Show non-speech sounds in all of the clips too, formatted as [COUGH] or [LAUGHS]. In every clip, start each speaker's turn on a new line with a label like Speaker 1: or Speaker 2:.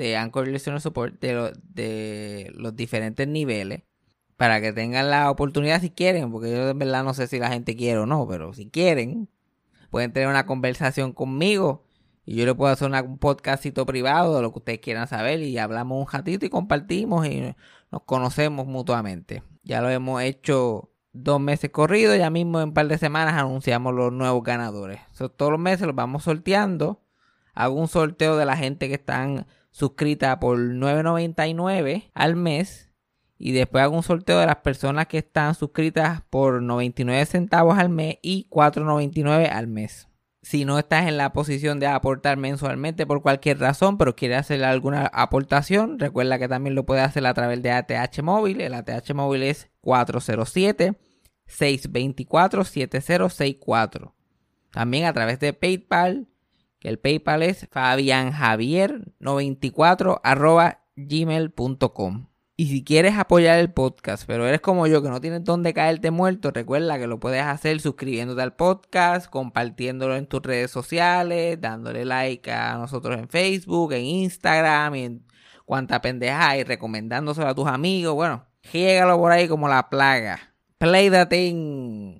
Speaker 1: de Anchor Listener Support de, los diferentes niveles para que tengan la oportunidad si quieren, porque yo en verdad no sé si la gente quiere o no, pero si quieren, pueden tener una conversación conmigo y yo le puedo hacer un podcastito privado de lo que ustedes quieran saber y hablamos un ratito y compartimos y nos conocemos mutuamente. Ya lo hemos hecho dos meses corridos, ya mismo en un par de semanas anunciamos los nuevos ganadores. todos los meses los vamos sorteando. Hago un sorteo de la gente que están suscrita por 9.99 al mes. Y después hago un sorteo de las personas que están suscritas por 99 centavos al mes y 4.99 al mes. Si no estás en la posición de aportar mensualmente por cualquier razón, pero quieres hacer alguna aportación, recuerda que también lo puedes hacer a través de ATH móvil. El ATH móvil es 407 624 7064. También a través de PayPal que el PayPal es fabianjavier94 gmail.com. Y si quieres apoyar el podcast, pero eres como yo que no tienes dónde caerte muerto, recuerda que lo puedes hacer suscribiéndote al podcast, compartiéndolo en tus redes sociales, dándole like a nosotros en Facebook, en Instagram y en cuanta pendeja y recomendándoselo a tus amigos. Bueno, llégalo por ahí como la plaga. Play the thing.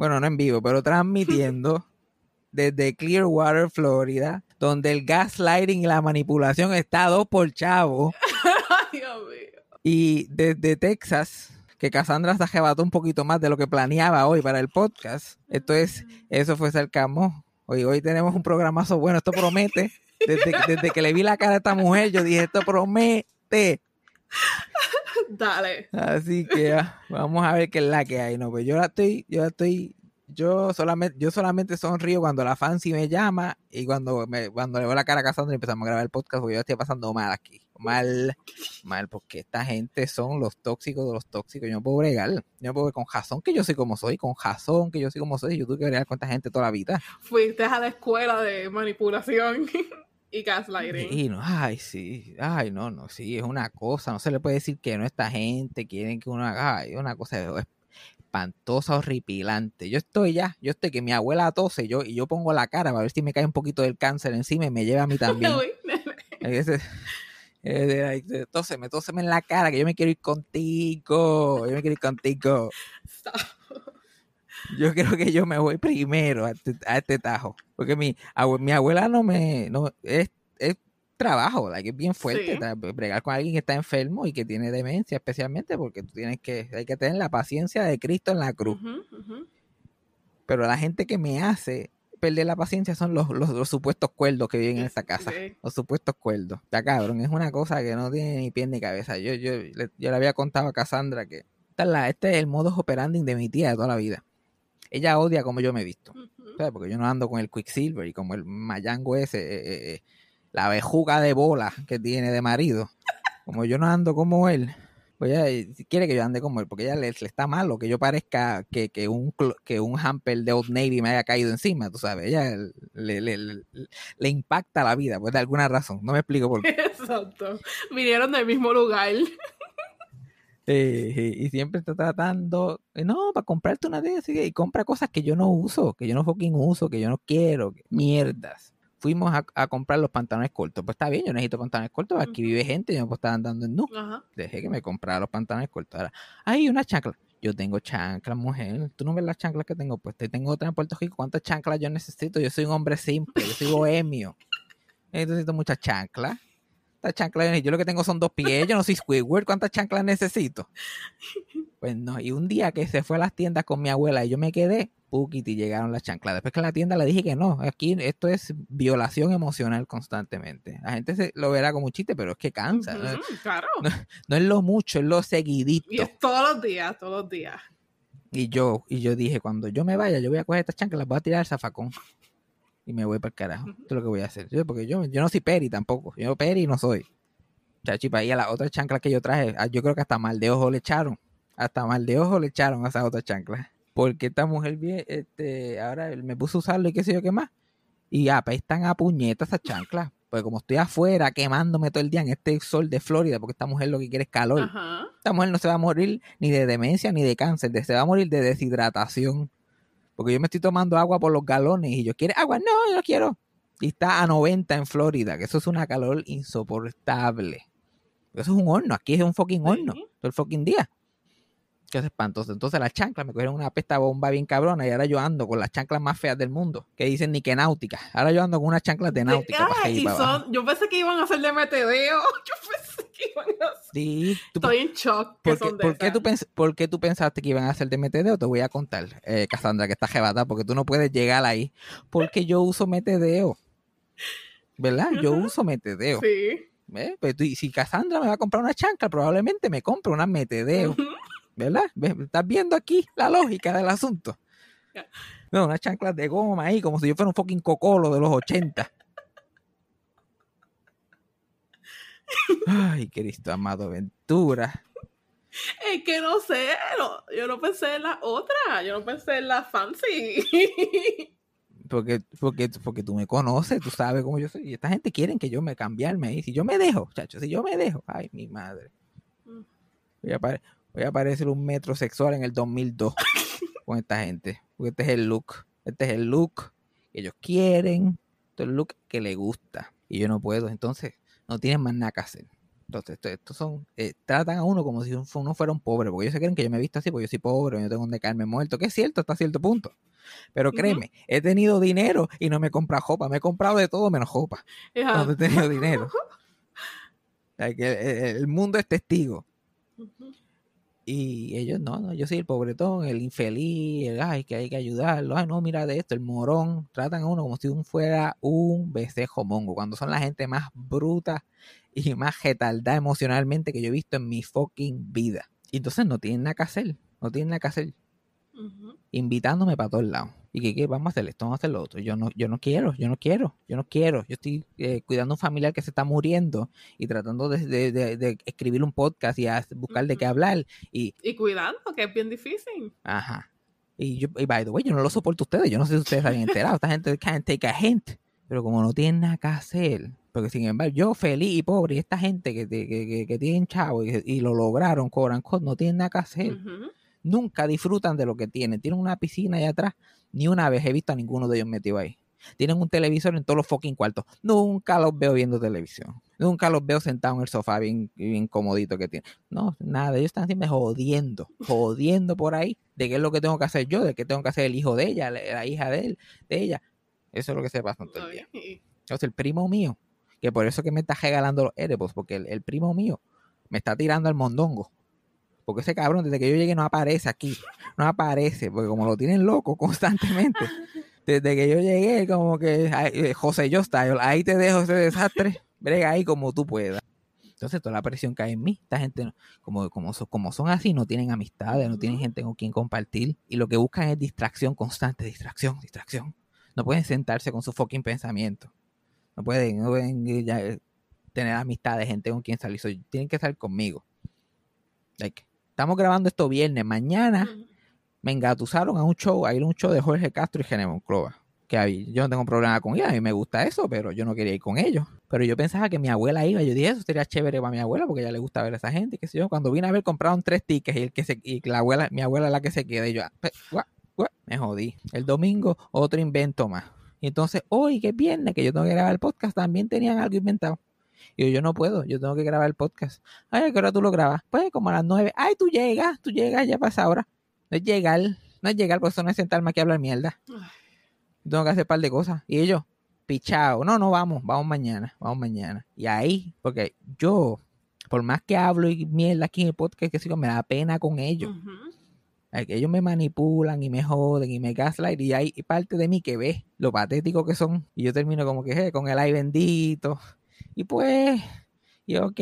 Speaker 1: bueno, no en vivo, pero transmitiendo [LAUGHS] desde Clearwater, Florida, donde el gaslighting y la manipulación está dos por chavo. [LAUGHS]
Speaker 2: Dios mío.
Speaker 1: Y desde Texas, que Cassandra se arrebató un poquito más de lo que planeaba hoy para el podcast. Esto es, eso fue Cercamo. Hoy, hoy tenemos un programazo bueno, esto promete. Desde, desde que le vi la cara a esta mujer, yo dije, esto promete. [LAUGHS]
Speaker 2: Dale.
Speaker 1: Así que ah, vamos a ver qué es la que hay. No, pues yo la estoy, yo la estoy, yo solamente, yo solamente sonrío cuando la fancy me llama y cuando me, cuando le veo la cara a Cassandra y empezamos a grabar el podcast, porque yo estoy pasando mal aquí. Mal, mal, porque esta gente son los tóxicos de los tóxicos. Yo no puedo bregar. Yo no puedo con jazón que yo soy como soy, con jazón que yo soy como soy. Yo tuve que bregar con esta gente toda la vida.
Speaker 2: Fuiste a la escuela de manipulación [LAUGHS] y gaslighting.
Speaker 1: Y no, ay, sí, ay, no, no, sí, es una cosa, no se le puede decir que no esta gente, quieren que uno haga, ay, es una cosa espantosa, horripilante. Yo estoy ya, yo estoy que mi abuela tose yo, y yo pongo la cara para ver si me cae un poquito del cáncer encima y me lleva a mí [LAUGHS] también. [LAUGHS] Ese- Tóseme, tóseme en la cara, que yo me quiero ir contigo, yo me quiero ir contigo.
Speaker 2: Stop.
Speaker 1: Yo [LAUGHS] creo que yo me voy primero a este, a este tajo. Porque mi, abue- mi abuela no me. No, es, es trabajo, like, es bien fuerte.
Speaker 2: Sí.
Speaker 1: Bregar con alguien que está enfermo y que tiene demencia, especialmente porque tú tienes que. Hay que tener la paciencia de Cristo en la cruz. Pero la gente que me hace perder la paciencia son los, los, los supuestos cuerdos que viven en esta [LAUGHS] casa.
Speaker 2: Sí.
Speaker 1: Los supuestos cuerdos. Está cabrón, es una cosa que no tiene ni pie ni cabeza. Yo, yo, le, yo le había contado a Cassandra que esta es la- este es el modus operandi de mi tía de toda la vida. Ella odia como yo me he visto. ¿sabes? Porque yo no ando con el Quicksilver y como el mayango ese, eh, eh, eh, la bejuga de bola que tiene de marido. Como yo no ando como él, Pues ella si quiere que yo ande como él, porque ella le, le está malo que yo parezca que, que un que un hamper de Old Navy me haya caído encima, tú sabes. Ella le, le, le- le impacta la vida, pues de alguna razón. No me explico por qué. [LAUGHS]
Speaker 2: Exacto. Vinieron del mismo lugar.
Speaker 1: Eh, y siempre está tratando, eh, no, para comprarte una de esas, y compra cosas que yo no uso, que yo no fucking uso, que yo no quiero, que- mierdas. Fuimos a, a comprar los pantalones cortos. Pues está bien, yo necesito pantalones cortos, aquí vive gente, yo no puedo estar andando en nu.
Speaker 2: Ajá.
Speaker 1: Dejé que me comprara los pantalones cortos. Ahora, hay una chancla. Yo tengo chanclas, mujer. Tú no ves las chanclas que tengo puestas. Y Tengo otra en Puerto Rico. ¿Cuántas chanclas yo necesito? Yo soy un hombre simple. Yo soy bohemio. Yo necesito muchas chanclas. Estas chanclas, yo lo que tengo son dos pies. Yo no soy Squidward. ¿Cuántas chanclas necesito? Pues no. Y un día que se fue a las tiendas con mi abuela y yo me quedé, Pukiti, llegaron las chanclas. Después que en la tienda le dije que no. Aquí esto es violación emocional constantemente. La gente se, lo verá como un chiste, pero es que cansa. ¿no?
Speaker 2: Claro.
Speaker 1: No es lo mucho, es lo seguidito.
Speaker 2: Y es todos los días, todos los días.
Speaker 1: Y yo, y yo dije, cuando yo me vaya, yo voy a coger estas chanclas, las voy a tirar al zafacón. Y me voy para el carajo. Esto es lo que voy a hacer. Yo- porque yo, yo no soy peri tampoco. Yo peri no soy. Chachi, para ir a las otras chanclas que yo traje, ah, yo creo que hasta mal de ojo le echaron. Hasta mal de ojo le echaron a esas otras chanclas. Porque esta mujer bien, este, ahora me puso a usarlo y qué sé yo qué más. Y apestan a puñetas esas chanclas. Pues como estoy afuera quemándome todo el día en este sol de Florida, porque esta mujer lo que quiere es calor.
Speaker 2: Ajá.
Speaker 1: Esta mujer no se va a morir ni de demencia ni de cáncer, se va a morir de deshidratación. Porque yo me estoy tomando agua por los galones y yo quiero agua, no, yo no quiero. Y está a 90 en Florida, que eso es una calor insoportable. Eso es un horno, aquí es un fucking horno, todo el fucking día. Que es espantoso. Entonces las chanclas me cogieron una pesta bomba bien cabrona y ahora yo ando con las chanclas más feas del mundo, que dicen ni que náutica. Ahora yo ando con unas chanclas de náutica. para para
Speaker 2: son, yo pensé que iban a hacer de metedeo. [LAUGHS] Yo pensé que iban a hacer.
Speaker 1: Sí, tú-
Speaker 2: Estoy en shock. que
Speaker 1: ¿Por
Speaker 2: son de
Speaker 1: por qué tú pens- por qué tú pensaste que iban a hacer de metedeo? Te voy a contar, eh, Cassandra, que está jebata, porque tú no puedes llegar ahí. Porque yo uso metedeo. ¿Verdad? Yo uso metedeo.
Speaker 2: Sí.
Speaker 1: ¿Ves? Pues tú- y si Cassandra me va a comprar una chancla, probablemente me compre una metedeo. ¿Verdad? ¿Estás viendo aquí la lógica del asunto? [LAUGHS] No, unas chanclas de goma ahí, como si yo fuera un fucking cocolo de los 80. Ay, Cristo amado, Ventura.
Speaker 2: Es que no sé, no, yo no pensé en la otra, yo no pensé en la fancy.
Speaker 1: Porque, porque, porque tú me conoces, tú sabes cómo yo soy. Y esta gente quiere que yo me cambiarme ahí. Si yo me dejo, chacho, si yo me dejo, ay, mi madre.
Speaker 2: Mm.
Speaker 1: Voy a, pare- voy a parecer un metrosexual en el 2002 [LAUGHS] con esta gente. Porque este es el look. Este es el look que ellos quieren. Este es el look que les gusta. Y yo no puedo. Entonces, no tienen más nada que hacer. Entonces, esto- estos son, eh, tratan a uno como si uno fuera un pobre, porque ellos se creen que yo me he visto así, porque yo soy pobre, yo tengo donde caerme muerto, que es cierto hasta cierto punto. Pero créeme, he tenido dinero y no me he comprado jopa, me he comprado de todo menos jopa,
Speaker 2: Ajá.
Speaker 1: cuando he tenido dinero. [LAUGHS] O sea, que el, el mundo es testigo.
Speaker 2: Ujú.
Speaker 1: Y ellos, no, no, yo soy el pobretón, el infeliz, el, ay, que hay que ayudarlo, ay, no, mira de esto, el morón. Tratan a uno como si uno fuera un becejo mongo, cuando son la gente más bruta y más retardada emocionalmente que yo he visto en mi fucking vida. Y entonces no tienen nada que hacer, no tienen nada que hacer, invitándome para todos lados. Y que, ¿qué? vamos a hacer esto, vamos a hacer lo otro. Yo no, yo no quiero, yo no quiero, yo no quiero. Yo estoy eh, cuidando a un familiar que se está muriendo y tratando de, de- de- de escribir un podcast y a buscar de qué hablar. Y
Speaker 2: Y cuidando, que es bien difícil.
Speaker 1: Ajá. Y yo, y by the way, yo no lo soporto a ustedes. Yo no sé si ustedes habían enterado. Esta gente can't take a hint. Pero como no tienen nada que hacer, porque sin embargo, yo feliz y pobre, y esta gente que, que, que, que tienen chavo y, y lo lograron, cobran cosas, no tienen nada que hacer.
Speaker 2: Ujú.
Speaker 1: Nunca disfrutan de lo que tienen. Tienen una piscina allá atrás. Ni una vez he visto a ninguno de ellos metido ahí. Tienen un televisor en todos los fucking cuartos. Nunca los veo viendo televisión. Nunca los veo sentados en el sofá bien, bien comodito que tienen. No, nada. Ellos están siempre jodiendo. Jodiendo por ahí. De qué es lo que tengo que hacer yo. De qué tengo que hacer el hijo de ella. La, la hija de él. De ella. Eso es lo que se pasa todo el día. Entonces, el primo mío. Que por eso que me está regalando los Erebos. Porque el, el primo mío me está tirando al mondongo. Porque ese cabrón, desde que yo llegué, no aparece aquí. No aparece. Porque como lo tienen loco constantemente. [LAUGHS] Desde que yo llegué, como que ay, eh, José yo style, ahí te dejo ese desastre. Brega ahí como tú puedas. Entonces, toda la presión cae en mí. Esta gente, como, como, son, como son así, no tienen amistades, no tienen gente con quien compartir. Y lo que buscan es distracción constante, distracción, distracción. No pueden sentarse con su fucking pensamiento. No pueden, no pueden ya, eh, tener amistades, gente con quien salir. Tienen que estar conmigo. Like, estamos grabando esto viernes. Mañana me engatusaron a un show, a ir a un show de Jorge Castro y Gene Monclova. Que ahí- yo no tengo problema con ella, a mí me gusta eso, pero yo no quería ir con ellos. Pero yo pensaba que mi abuela iba, yo dije, eso sería chévere para mi abuela, porque a ella le gusta ver a esa gente, qué sé yo. Cuando vine a ver, compraron tres tickets y, el que se, y la abuela, mi abuela es la que se queda. Y yo, ah, gua, me jodí. El domingo, otro invento más. Y entonces, hoy, que es viernes, que yo tengo que grabar el podcast, también tenían algo inventado. Y yo, yo no puedo, yo tengo que grabar el podcast. Ay, ¿a qué hora tú lo grabas? Pues como a las nueve. Ay, tú llegas, tú llegas, ya pasa ahora. No es llegar, no es llegar, por eso no es sentarme aquí a hablar mierda. Tengo que hacer un par de cosas. Y ellos, pichao, no, no vamos, vamos mañana, vamos mañana. Y ahí, porque yo, por más que hablo y mierda aquí en el podcast, que sigo, me da pena con ellos. Que Ellos me manipulan y me joden y me gaslight y hay parte de mí que ve lo patético que son. Y yo termino como que eh, con el ay bendito. Y pues, y ok.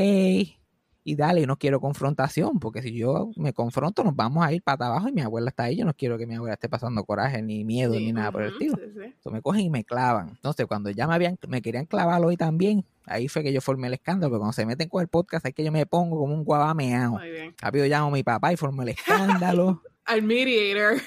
Speaker 1: Y dale, no quiero confrontación, porque si yo me confronto, nos vamos a ir para abajo y mi abuela está ahí. Yo no quiero que mi abuela esté pasando coraje, ni miedo,
Speaker 2: Sí,
Speaker 1: ni nada por el estilo.
Speaker 2: sí, sí.
Speaker 1: Entonces me cogen y me clavan. Entonces, cuando ya me habían, me querían clavar hoy también, ahí fue que yo formé el escándalo. Pero cuando se meten con el podcast, es que yo me pongo como un guabameado.
Speaker 2: Muy bien.
Speaker 1: Rápido llamo a mi papá y formo el escándalo. [LAUGHS]
Speaker 2: Al mediator.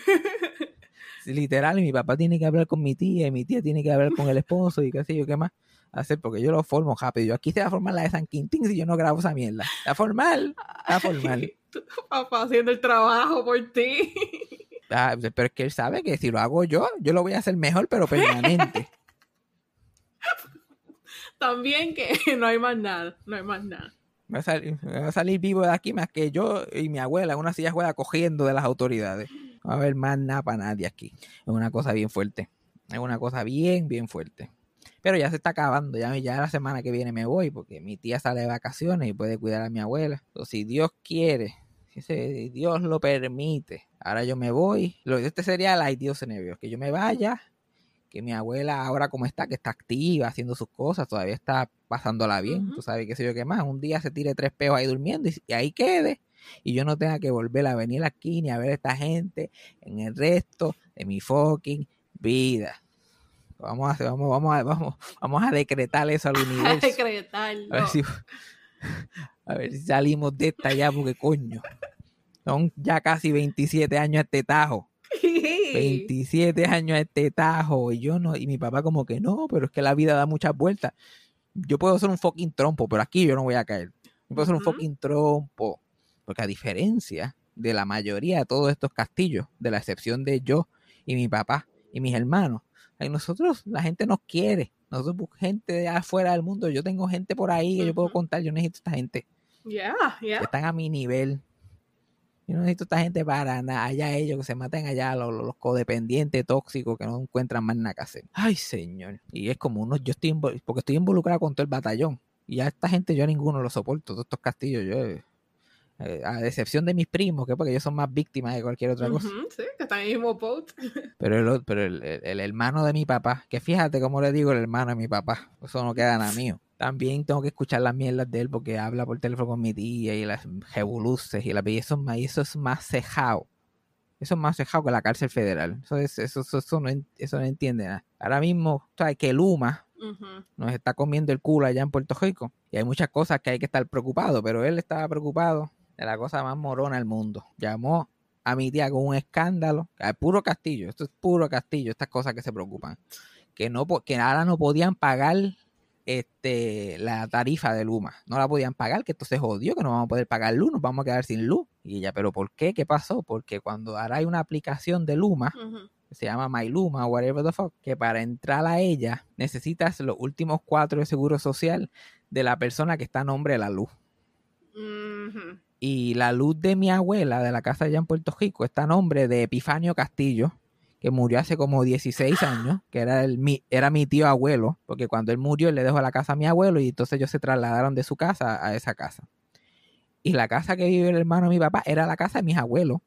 Speaker 1: Literal, y mi papá tiene que hablar con mi tía, y mi tía tiene que hablar con el esposo, y qué sé yo, qué más hacer, porque yo lo formo rápido. Yo aquí se va a formar la de San Quintín si yo no grabo esa mierda. Está formal, está formal. [LAUGHS]
Speaker 2: Tu Papá haciendo el trabajo por ti.
Speaker 1: Ah, pero es que él sabe que si lo hago yo, yo lo voy a hacer mejor, pero permanente. [LAUGHS]
Speaker 2: También que [LAUGHS] no hay más nada. No hay más nada.
Speaker 1: Me va, a salir, me va a salir vivo de aquí más que yo y mi abuela una silla juega cogiendo de las autoridades. No va a haber más nada para nadie aquí. Es una cosa bien fuerte. Es una cosa bien, bien fuerte. Pero ya se está acabando. Ya, ya la semana que viene me voy porque mi tía sale de vacaciones y puede cuidar a mi abuela. Entonces, si Dios quiere, si Dios lo permite, ahora yo me voy. Lo, este sería el Dios se nervios. Que yo me vaya. Que mi abuela ahora como está, que está activa, haciendo sus cosas, todavía está pasándola bien.
Speaker 2: Ujú.
Speaker 1: Tú sabes qué sé yo qué más. Un día se tire tres peos ahí durmiendo y, y ahí quede. Y yo no tenga que volver a venir aquí ni a ver a esta gente en el resto de mi fucking vida. Vamos a hacer, vamos, vamos a, vamos, vamos a decretar eso al [LAUGHS] universo.
Speaker 2: Decretarlo.
Speaker 1: A ver si, [LAUGHS] a ver si salimos de esta ya, porque coño. Son ya casi 27 años este tajo. [LAUGHS] 27 años este tajo. Y yo no, y mi papá como que no, pero es que la vida da muchas vueltas. Yo puedo ser un fucking trompo, pero aquí yo no voy a caer. Yo puedo ser un fucking trompo. Porque a diferencia de la mayoría de todos estos castillos, de la excepción de yo y mi papá y mis hermanos, nosotros, la gente nos quiere. Nosotros, bu- gente de afuera del mundo, yo tengo gente por ahí que yo puedo contar, yo necesito esta gente
Speaker 2: Yeah,
Speaker 1: que
Speaker 2: yeah.
Speaker 1: están a mi nivel. Yo no necesito esta gente para nada. Allá ellos que se maten allá, los, los codependientes tóxicos que no encuentran más nada que hacer. Ay, señor. Y es como uno, yo estoy, porque estoy involucrado con todo el batallón. Y a esta gente yo a ninguno lo soporto, todos estos castillos. Yo, eh, a excepción de mis primos, que porque ellos son más víctimas de cualquier otra cosa.
Speaker 2: Ujú, sí, que están en el mismo boat. [LAUGHS]
Speaker 1: Pero, el, pero el, el- el hermano de mi papá, que fíjate cómo le digo el hermano de mi papá, eso no queda nada mío. También tengo que escuchar las mierdas de él porque habla por teléfono con mi tía y las revoluces y, la, y eso, es más- y eso es más cejado. Eso es más cejado que la cárcel federal. Eso, es, eso, eso, eso no, eso no entiende nada. Ahora mismo, ¿sabes? Que Luma
Speaker 2: Ujú.
Speaker 1: nos está comiendo el culo allá en Puerto Rico. Y hay muchas cosas que hay que estar preocupado, pero él estaba preocupado de la cosa más morona del mundo. Llamó a mi tía con un escándalo, es puro castillo, esto es puro castillo, estas cosas que se preocupan. Que no que ahora no podían pagar este la tarifa de Luma, no la podían pagar, que esto se jodió, que no vamos a poder pagar luz, nos vamos a quedar sin luz. Y ella, ¿pero por qué? ¿Qué pasó? Porque cuando ahora hay una aplicación de Luma, que se llama MyLuma o whatever the fuck, que para entrar a ella necesitas los últimos cuatro de seguro social de la persona que está a nombre de la luz. Y la luz de mi abuela de la casa allá en Puerto Rico está a nombre de Epifanio Castillo, que murió hace como 16 años, que era, el, mi, era mi tío abuelo, porque cuando él murió él le dejó la casa a mi abuelo y entonces ellos se trasladaron de su casa a esa casa. Y la casa que vive el hermano de mi papá era la casa de mis abuelos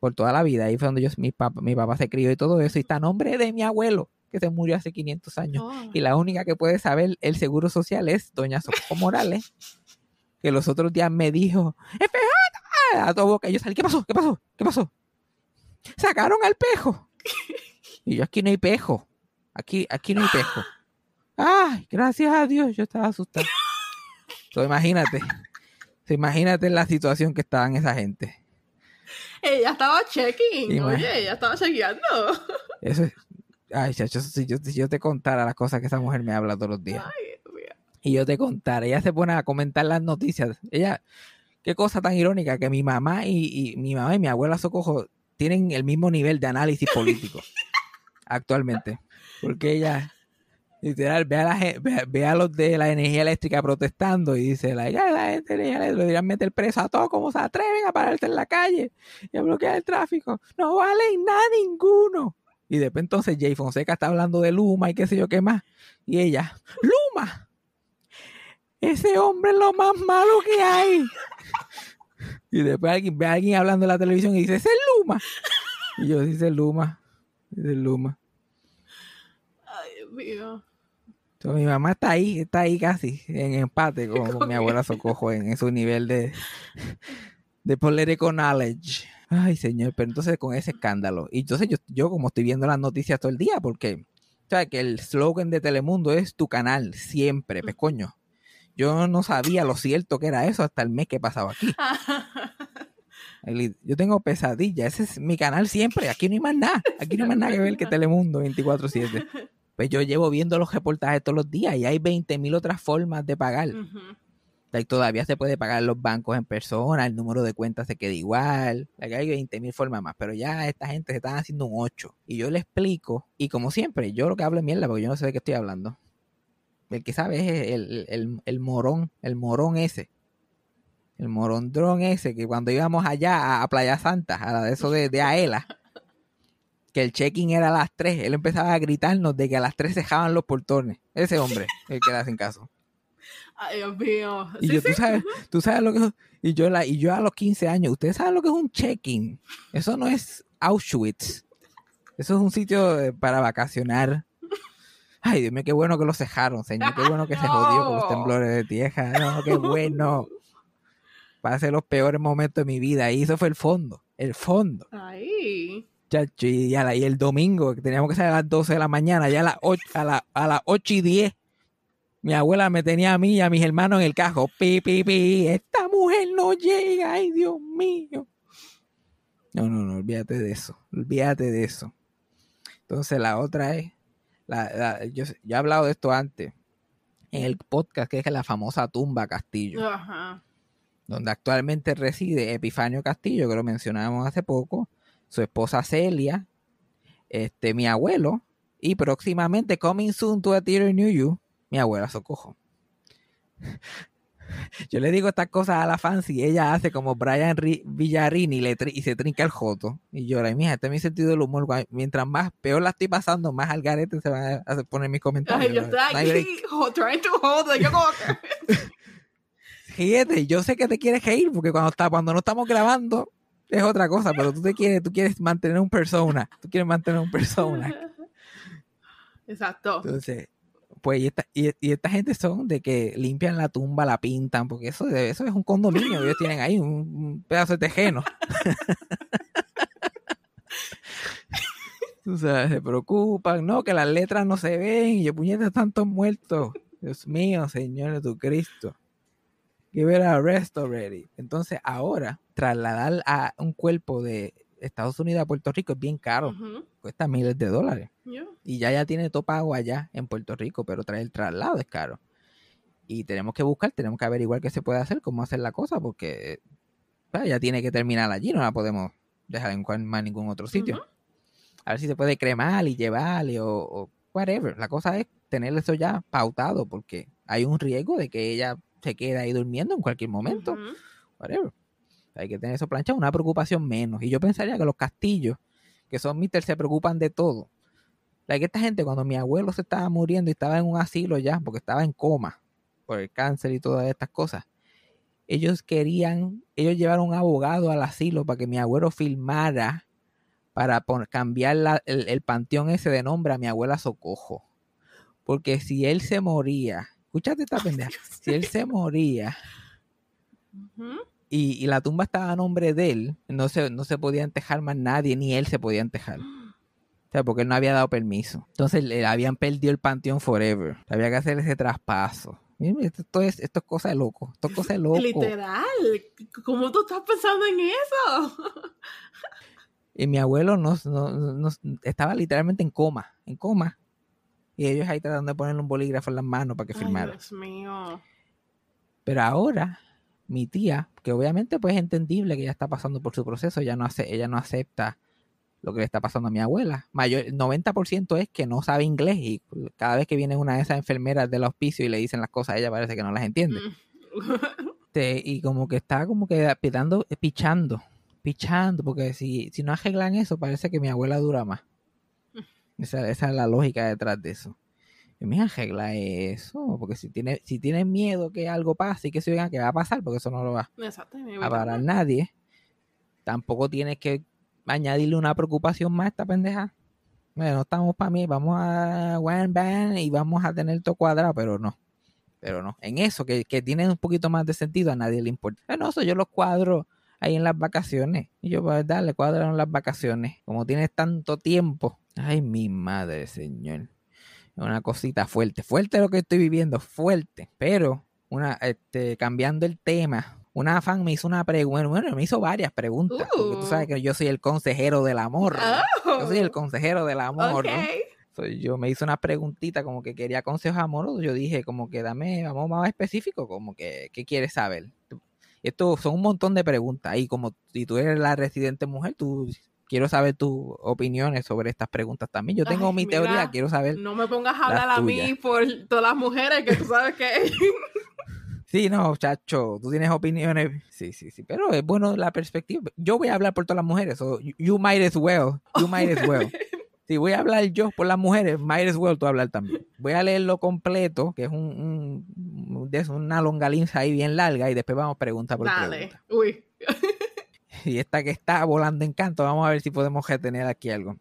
Speaker 1: por toda la vida. Ahí fue donde yo, mi, papá, mi papá se crió y todo eso. Y está a nombre de mi abuelo, que se murió hace 500 años.
Speaker 2: Oh.
Speaker 1: Y la única que puede saber el seguro social es doña Socorro Morales, que los otros días me dijo, "FJ", a todo boca. Y yo salí, ¿qué pasó? ¿Qué pasó? ¿Qué pasó? Sacaron al pejo. Y yo, aquí no hay pejo. Aquí, aquí no hay pejo. Ay, gracias a Dios, yo estaba asustado. Entonces, imagínate. imagínate la situación que estaban esa gente.
Speaker 2: Ella estaba checking.
Speaker 1: Imag-
Speaker 2: Oye, ella estaba chequeando.
Speaker 1: Eso es... Ay, chacho, si yo, si yo te contara las cosas que esa mujer me habla todos los días.
Speaker 2: Ay.
Speaker 1: Y yo te contara, ella se pone a comentar las noticias. Ella, qué cosa tan irónica que mi mamá y, y mi mamá y mi abuela Socojo tienen el mismo nivel de análisis político [LAUGHS] actualmente. Porque ella, literal, ve a, la, ve, ve a los de la energía eléctrica protestando y dice, like, "Ay, la gente de energía eléctrica lo deberían meter preso a todos, como se atreven a pararse en la calle y a bloquear el tráfico. No valen nada ninguno. Y después entonces Jay Fonseca está hablando de Luma y qué sé yo qué más. Y ella, Luma, ese hombre es lo más malo que hay. Y después alguien, ve a alguien hablando en la televisión y dice, ese es Luma. Y yo, dice Luma, es Luma.
Speaker 2: Ay, Dios mío.
Speaker 1: Entonces, mi mamá está ahí, está ahí casi, en empate con, con [LAUGHS] mi abuela Socojo en, en su nivel de, de political knowledge. Ay, señor, pero entonces con ese escándalo. Y entonces yo, yo como estoy viendo las noticias todo el día, porque, ¿sabes? Que el slogan de Telemundo es tu canal, siempre, pues coño. Yo no sabía lo cierto que era eso hasta el mes que pasaba aquí. [LAUGHS] Yo tengo pesadilla, ese es mi canal siempre, aquí no hay más nada, aquí no hay más nada que ver que Telemundo 24/7. [LAUGHS] Pues yo llevo viendo los reportajes todos los días y hay 20.000 otras formas de pagar. Todavía se puede pagar los bancos en persona, el número de cuentas se queda igual. Like, hay 20.000 formas más, pero ya esta gente se están haciendo un 8. Y yo le explico, y como siempre, yo lo que hablo es mierda porque yo no sé de qué estoy hablando. El que sabe es el, el- el- morón, el morón ese. El morondrón ese, que cuando íbamos allá a, a Playa Santa, a la de eso de, de Aela, que el check-in era a las 3, él empezaba a gritarnos de que a las 3 dejaban los portones. Ese hombre, el que le hacen caso.
Speaker 2: Ay, Dios mío.
Speaker 1: Y
Speaker 2: Sí,
Speaker 1: yo,
Speaker 2: sí.
Speaker 1: tú sabes, tú sabes lo que es, y yo, la, y yo a los 15 años, ustedes saben lo que es un check-in. Eso no es Auschwitz. Eso es un sitio eh, para vacacionar. Ay, Dios mío, qué bueno que lo cejaron, señor. Qué bueno que se jodió con los [LAUGHS] temblores de tierra. No, qué bueno. Pasé los peores momentos de mi vida. Y eso fue el fondo. El fondo.
Speaker 2: Ay.
Speaker 1: Chacho, y, la- y el domingo, que teníamos que salir a las 12 de la mañana, ya a las 8, a, la- a las 8 y 10, mi abuela me tenía a mí y a mis hermanos en el cajo. Pi, pi, pi, esta mujer no llega, ay Dios mío. No, no, no, olvídate de eso, olvídate de eso. Entonces la otra es, la, la- yo, yo he hablado de esto antes, en el podcast que es la famosa tumba Castillo
Speaker 2: Ajá.
Speaker 1: donde actualmente reside Epifanio Castillo, que lo mencionamos hace poco, su esposa Celia, este, mi abuelo, y próximamente coming soon to a theater near you, mi abuela Socojo. [LAUGHS] Yo le digo estas cosas a la fancy y ella hace como Brian Ri- Villarini le y se trinca el joto y llora. Y mija, este es mi sentido del humor. Mientras más peor la estoy pasando, más al garete se van a, poner mis comentarios.
Speaker 2: Ay, yo estoy aquí [LAUGHS] trying to hold it. Yo como que... [LAUGHS]
Speaker 1: Ríete, yo sé que te quieres reír porque cuando está, cuando no estamos grabando es otra cosa, pero tú te quieres, tú quieres mantener un persona, tú quieres mantener un persona.
Speaker 2: Exacto.
Speaker 1: Entonces, pues y esta, y, y esta gente son de que limpian la tumba, la pintan, porque eso, eso es un condominio, ellos tienen ahí un, pedazo de tejeno. [LAUGHS] Tú sabes, se preocupan, no, que las letras no se ven, y yo, puñetas, están todos muertos. Dios mío, Señor Jesucristo. Give it a rest. Entonces, ahora, trasladar a un cuerpo de Estados Unidos a Puerto Rico es bien caro, cuesta miles de dólares.
Speaker 2: Yeah.
Speaker 1: Y ya ya tiene todo pago allá en Puerto Rico, pero traer el traslado es caro. Y tenemos que buscar, tenemos que averiguar qué se puede hacer, cómo hacer la cosa, porque pues, ya tiene que terminar allí, no la podemos dejar en cual- más ningún otro sitio. A ver si se puede cremar y llevarle o, o whatever. La cosa es tener eso ya pautado, porque hay un riesgo de que ella se quede ahí durmiendo en cualquier momento whatever. Hay que tener eso planchado, una preocupación menos. Y yo pensaría que los castillos, que son mister, se preocupan de todo. Que esta gente, cuando mi abuelo se estaba muriendo y estaba en un asilo ya, porque estaba en coma por el cáncer y todas estas cosas, ellos querían, ellos llevaron un abogado al asilo para que mi abuelo filmara para cambiar la- el, el panteón ese de nombre a mi abuela Socojo. Porque si él se moría, escúchate esta pendeja, si él se moría. Y, y la tumba estaba a nombre de él, no se, no se podía entejar más nadie, ni él se podía entejar. O sea, porque él no había dado permiso. Entonces le habían perdido el panteón forever. Había que hacer ese traspaso. Esto, es, esto es cosa de loco. Esto es cosa de loco.
Speaker 2: Literal. ¿Cómo tú estás pensando en eso? [LAUGHS]
Speaker 1: Y mi abuelo nos, nos- nos- estaba literalmente en coma, en coma. Y ellos ahí tratando de ponerle un bolígrafo en las manos para que
Speaker 2: Ay,
Speaker 1: firmara.
Speaker 2: Dios mío.
Speaker 1: Pero ahora, mi tía, que obviamente pues es entendible que ella está pasando por su proceso, ella no, hace, ella no acepta lo que le está pasando a mi abuela. Mayor, el 90% es que no sabe inglés y cada vez que viene una de esas enfermeras del hospicio y le dicen las cosas, ella parece que no las entiende.
Speaker 2: Mm. [LAUGHS]
Speaker 1: Este, y como que está como que pitando, pichando, pichando, porque si, si no arreglan eso, parece que mi abuela dura más. Esa, esa es la lógica detrás de eso. Y me arregla eso, porque si tiene, si tiene miedo que algo pase y que se vean que va a pasar, porque eso no lo va
Speaker 2: Exacto.
Speaker 1: a parar nadie, tampoco tienes que añadirle una preocupación más a esta pendeja. Bueno, no estamos para mí, vamos a one band y vamos a tener todo cuadrado, pero no. Pero no. En eso, que, que tiene un poquito más de sentido, a nadie le importa. No, eso yo los cuadro ahí en las vacaciones. Y yo, pues dale, cuadraron las vacaciones. Como tienes tanto tiempo. Ay, mi madre, señor. Una cosita fuerte. Fuerte lo que estoy viviendo, fuerte. Pero, una, este, cambiando el tema, una fan me hizo una pregunta, bueno, me hizo varias preguntas, porque tú sabes que yo soy el consejero del amor.
Speaker 2: Oh.
Speaker 1: Yo soy el consejero del amor. ¿no? Soy yo me hizo una preguntita como que quería consejos amorosos. Yo dije, como que dame, vamos más específico, como que, ¿qué quieres saber? Esto son un montón de preguntas. Y como si tú eres la residente mujer, tú quiero saber tus opiniones sobre estas preguntas también. Yo tengo
Speaker 2: Ay,
Speaker 1: mi
Speaker 2: mira,
Speaker 1: teoría, quiero saber.
Speaker 2: No me pongas a hablar a mí por todas las mujeres que tú sabes que. [LAUGHS]
Speaker 1: Sí, no, chacho, tú tienes opiniones. Sí, sí, sí, pero es bueno la perspectiva. Yo voy a hablar por todas las mujeres, so you- might as well, you [LAUGHS] might as well. Si voy a hablar yo por las mujeres, might as well tú hablar también. Voy a leerlo completo, que es un, un- una longalinza ahí bien larga, y después vamos pregunta por
Speaker 2: Dale.
Speaker 1: pregunta.
Speaker 2: Uy. [LAUGHS] [LAUGHS]
Speaker 1: Y esta que está volando en canto, vamos a ver si podemos retener aquí algo.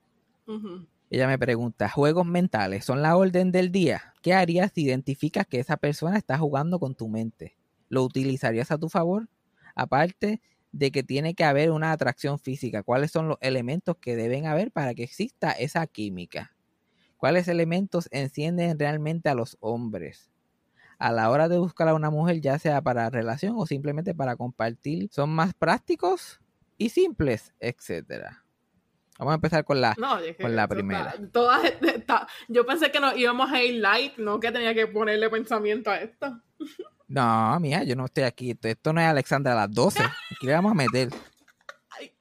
Speaker 1: Ella me pregunta, ¿juegos mentales son la orden del día? ¿Qué harías si identificas que esa persona está jugando con tu mente? ¿Lo utilizarías a tu favor? Aparte de que tiene que haber una atracción física, ¿cuáles son los elementos que deben haber para que exista esa química? ¿Cuáles elementos encienden realmente a los hombres? A la hora de buscar a una mujer, ya sea para relación o simplemente para compartir, ¿son más prácticos y simples, etcétera? Vamos a empezar con la
Speaker 2: No, es que
Speaker 1: Con la primera.
Speaker 2: está- todas [LAUGHS] está- yo pensé que nos íbamos a ir light, no que tenía que ponerle pensamiento a esto. [LAUGHS]
Speaker 1: No, mía, yo no estoy aquí. Esto, no es Alexandra a las 12. [LAUGHS] Aquí le vamos a meter.
Speaker 2: Ay.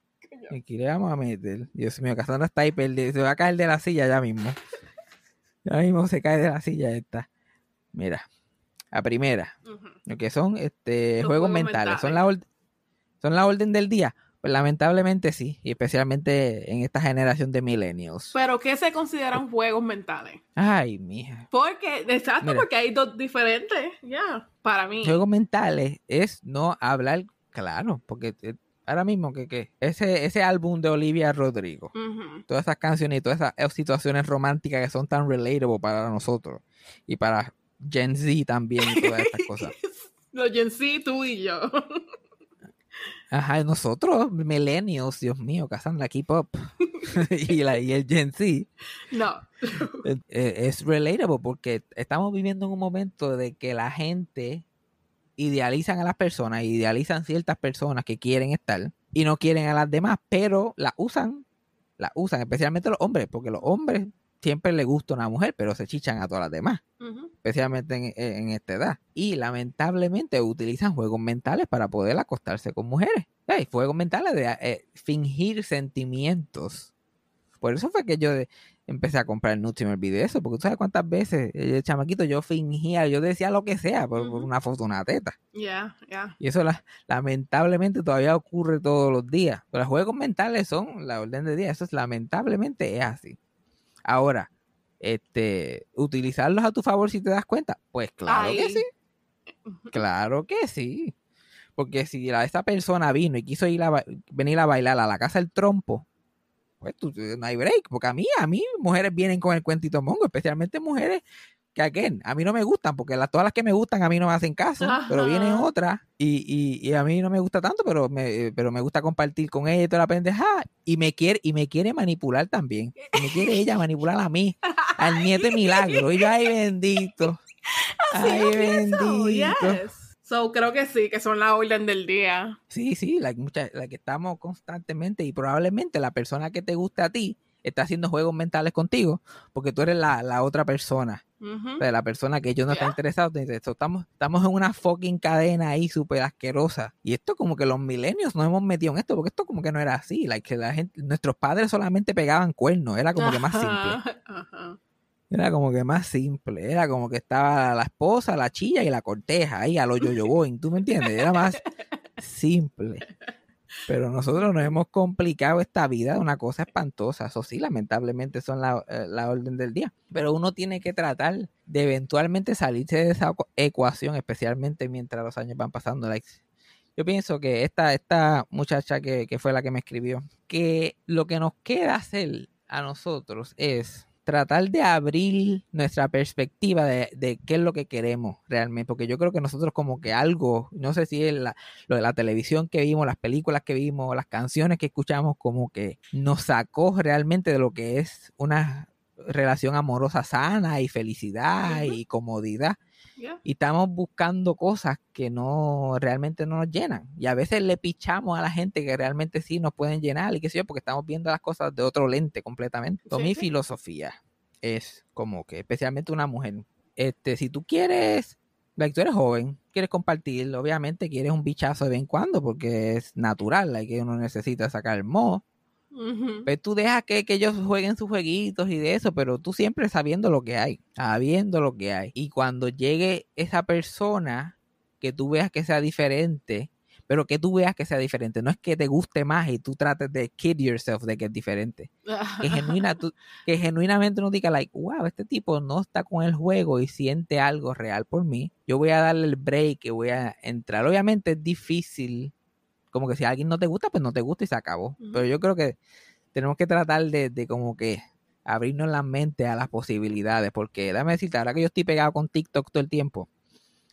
Speaker 1: Aquí le vamos a meter. Dios mío, Cassandra está ahí perdida. Se va a caer de la silla ya mismo. Ya mismo se cae de la silla esta. Mira, la primera. Lo que son este, juegos,
Speaker 2: juegos
Speaker 1: mentales. ¿Son
Speaker 2: mentales.
Speaker 1: la, ¿Son la orden del día? Pues lamentablemente sí. Y especialmente en esta generación de millennials.
Speaker 2: Pero ¿qué se consideran juegos mentales?
Speaker 1: Ay, mija.
Speaker 2: Porque, exacto,
Speaker 1: Mira.
Speaker 2: porque hay dos diferentes, ya, para mí.
Speaker 1: Juegos mentales es no hablar claro. Porque eh, ahora mismo que, que ese, ese álbum de Olivia Rodrigo. Todas esas canciones y todas esas eh, situaciones románticas que son tan relatable para nosotros y para Gen Z también y todas estas [LAUGHS] cosas.
Speaker 2: Los Gen Z, tú y yo.
Speaker 1: Ajá, nosotros, millennials, Dios mío, Cassandra, keep up. [LAUGHS] y, la, y el Gen Z
Speaker 2: No. [LAUGHS]
Speaker 1: eh, eh, es relatable porque estamos viviendo en un momento de que la gente idealizan a las personas, idealizan ciertas personas que quieren estar y no quieren a las demás, pero las usan, las usan, especialmente los hombres, porque los hombres siempre les gusta una mujer, pero se chichan a todas las demás. Especialmente en, en esta edad. Y lamentablemente utilizan juegos mentales para poder acostarse con mujeres. Hey, juegos mentales de eh, fingir sentimientos. Por eso fue que yo de- empecé a comprar me olvidé de eso, porque tú sabes cuántas veces, eh, chamaquito, yo fingía, yo decía lo que sea por, por una foto, una teta.
Speaker 2: Ya, ya.
Speaker 1: Y eso la- lamentablemente todavía ocurre todos los días. Pero los juegos mentales son la orden de día. Eso es lamentablemente es así. Ahora, este, utilizarlos a tu favor si te das cuenta. Pues claro que sí. [LAUGHS] Claro que sí. Porque si la, esa persona vino y quiso ir a, venir a bailar a la casa del trompo, pues tú, no hay break. Porque a mí, a mí, mujeres vienen con el cuentito mongo, especialmente mujeres que again, a mí no me gustan, porque las, todas las que me gustan a mí no me hacen caso, pero vienen otras y, y, y a mí no me gusta tanto, pero me, pero me gusta compartir con ella y toda la pendeja y me quiere, y me quiere manipular también. Y me quiere ella manipular a mí, [LAUGHS] al nieto de milagro. Y yo, ay bendito.
Speaker 2: Así
Speaker 1: Ay, bendito.
Speaker 2: yes. So, creo que sí, que son la orden del día.
Speaker 1: Sí, sí, la, mucha, la que estamos constantemente y probablemente la persona que te gusta a ti está haciendo juegos mentales contigo porque tú eres la, la otra persona, Sea, la persona que ellos no están
Speaker 2: Ya.
Speaker 1: interesados. te dice, "So, estamos, estamos en una fucking cadena ahí súper asquerosa. Y esto como que los milenios nos hemos metido en esto porque esto como que no era así. Like, que la gente, nuestros padres solamente pegaban cuernos, era como que más simple. Era como que más simple. Era como que estaba la esposa, la chilla y la corteja ahí a lo yo-yo boing. ¿Tú me entiendes? Era más [LAUGHS] simple. Pero nosotros nos hemos complicado esta vida de una cosa espantosa. Eso sí, lamentablemente son la, eh, la orden del día. Pero uno tiene que tratar de eventualmente salirse de esa ecu- ecuación, especialmente mientras los años van pasando. Yo pienso que esta, esta muchacha que, que fue la que me escribió, que lo que nos queda hacer a nosotros es tratar de abrir nuestra perspectiva de, de qué es lo que queremos realmente, porque yo creo que nosotros como que algo, no sé si es la, lo de la televisión que vimos, las películas que vimos, las canciones que escuchamos, como que nos sacó realmente de lo que es una relación amorosa sana y felicidad y comodidad
Speaker 2: Yeah.
Speaker 1: y estamos buscando cosas que no realmente no nos llenan y a veces le pichamos a la gente que realmente sí nos pueden llenar y qué sé yo porque estamos viendo las cosas de otro lente completamente.
Speaker 2: Sí,
Speaker 1: mi
Speaker 2: sí.
Speaker 1: filosofía es como que especialmente una mujer, este si tú quieres like, tú eres joven, quieres compartir, obviamente quieres un bichazo de vez en cuando porque es natural, like, que uno necesita sacar el moho,
Speaker 2: Ujú.
Speaker 1: pues tú dejas que, que ellos jueguen sus jueguitos y de eso, pero tú siempre sabiendo lo que hay, sabiendo lo que hay. Y cuando llegue esa persona que tú veas que sea diferente, pero que tú veas que sea diferente, no es que te guste más y tú trates de kid yourself de que es diferente. Que, genuina, que genuinamente uno diga, like, wow, este tipo no está con el juego y siente algo real por mí. Yo voy a darle el break y voy a entrar. Obviamente es difícil, como que si a alguien no te gusta, pues no te gusta y se acabó. Pero yo creo que tenemos que tratar de, de como que abrirnos la mente a las posibilidades, porque déjame decirte, ahora que yo estoy pegado con TikTok todo el tiempo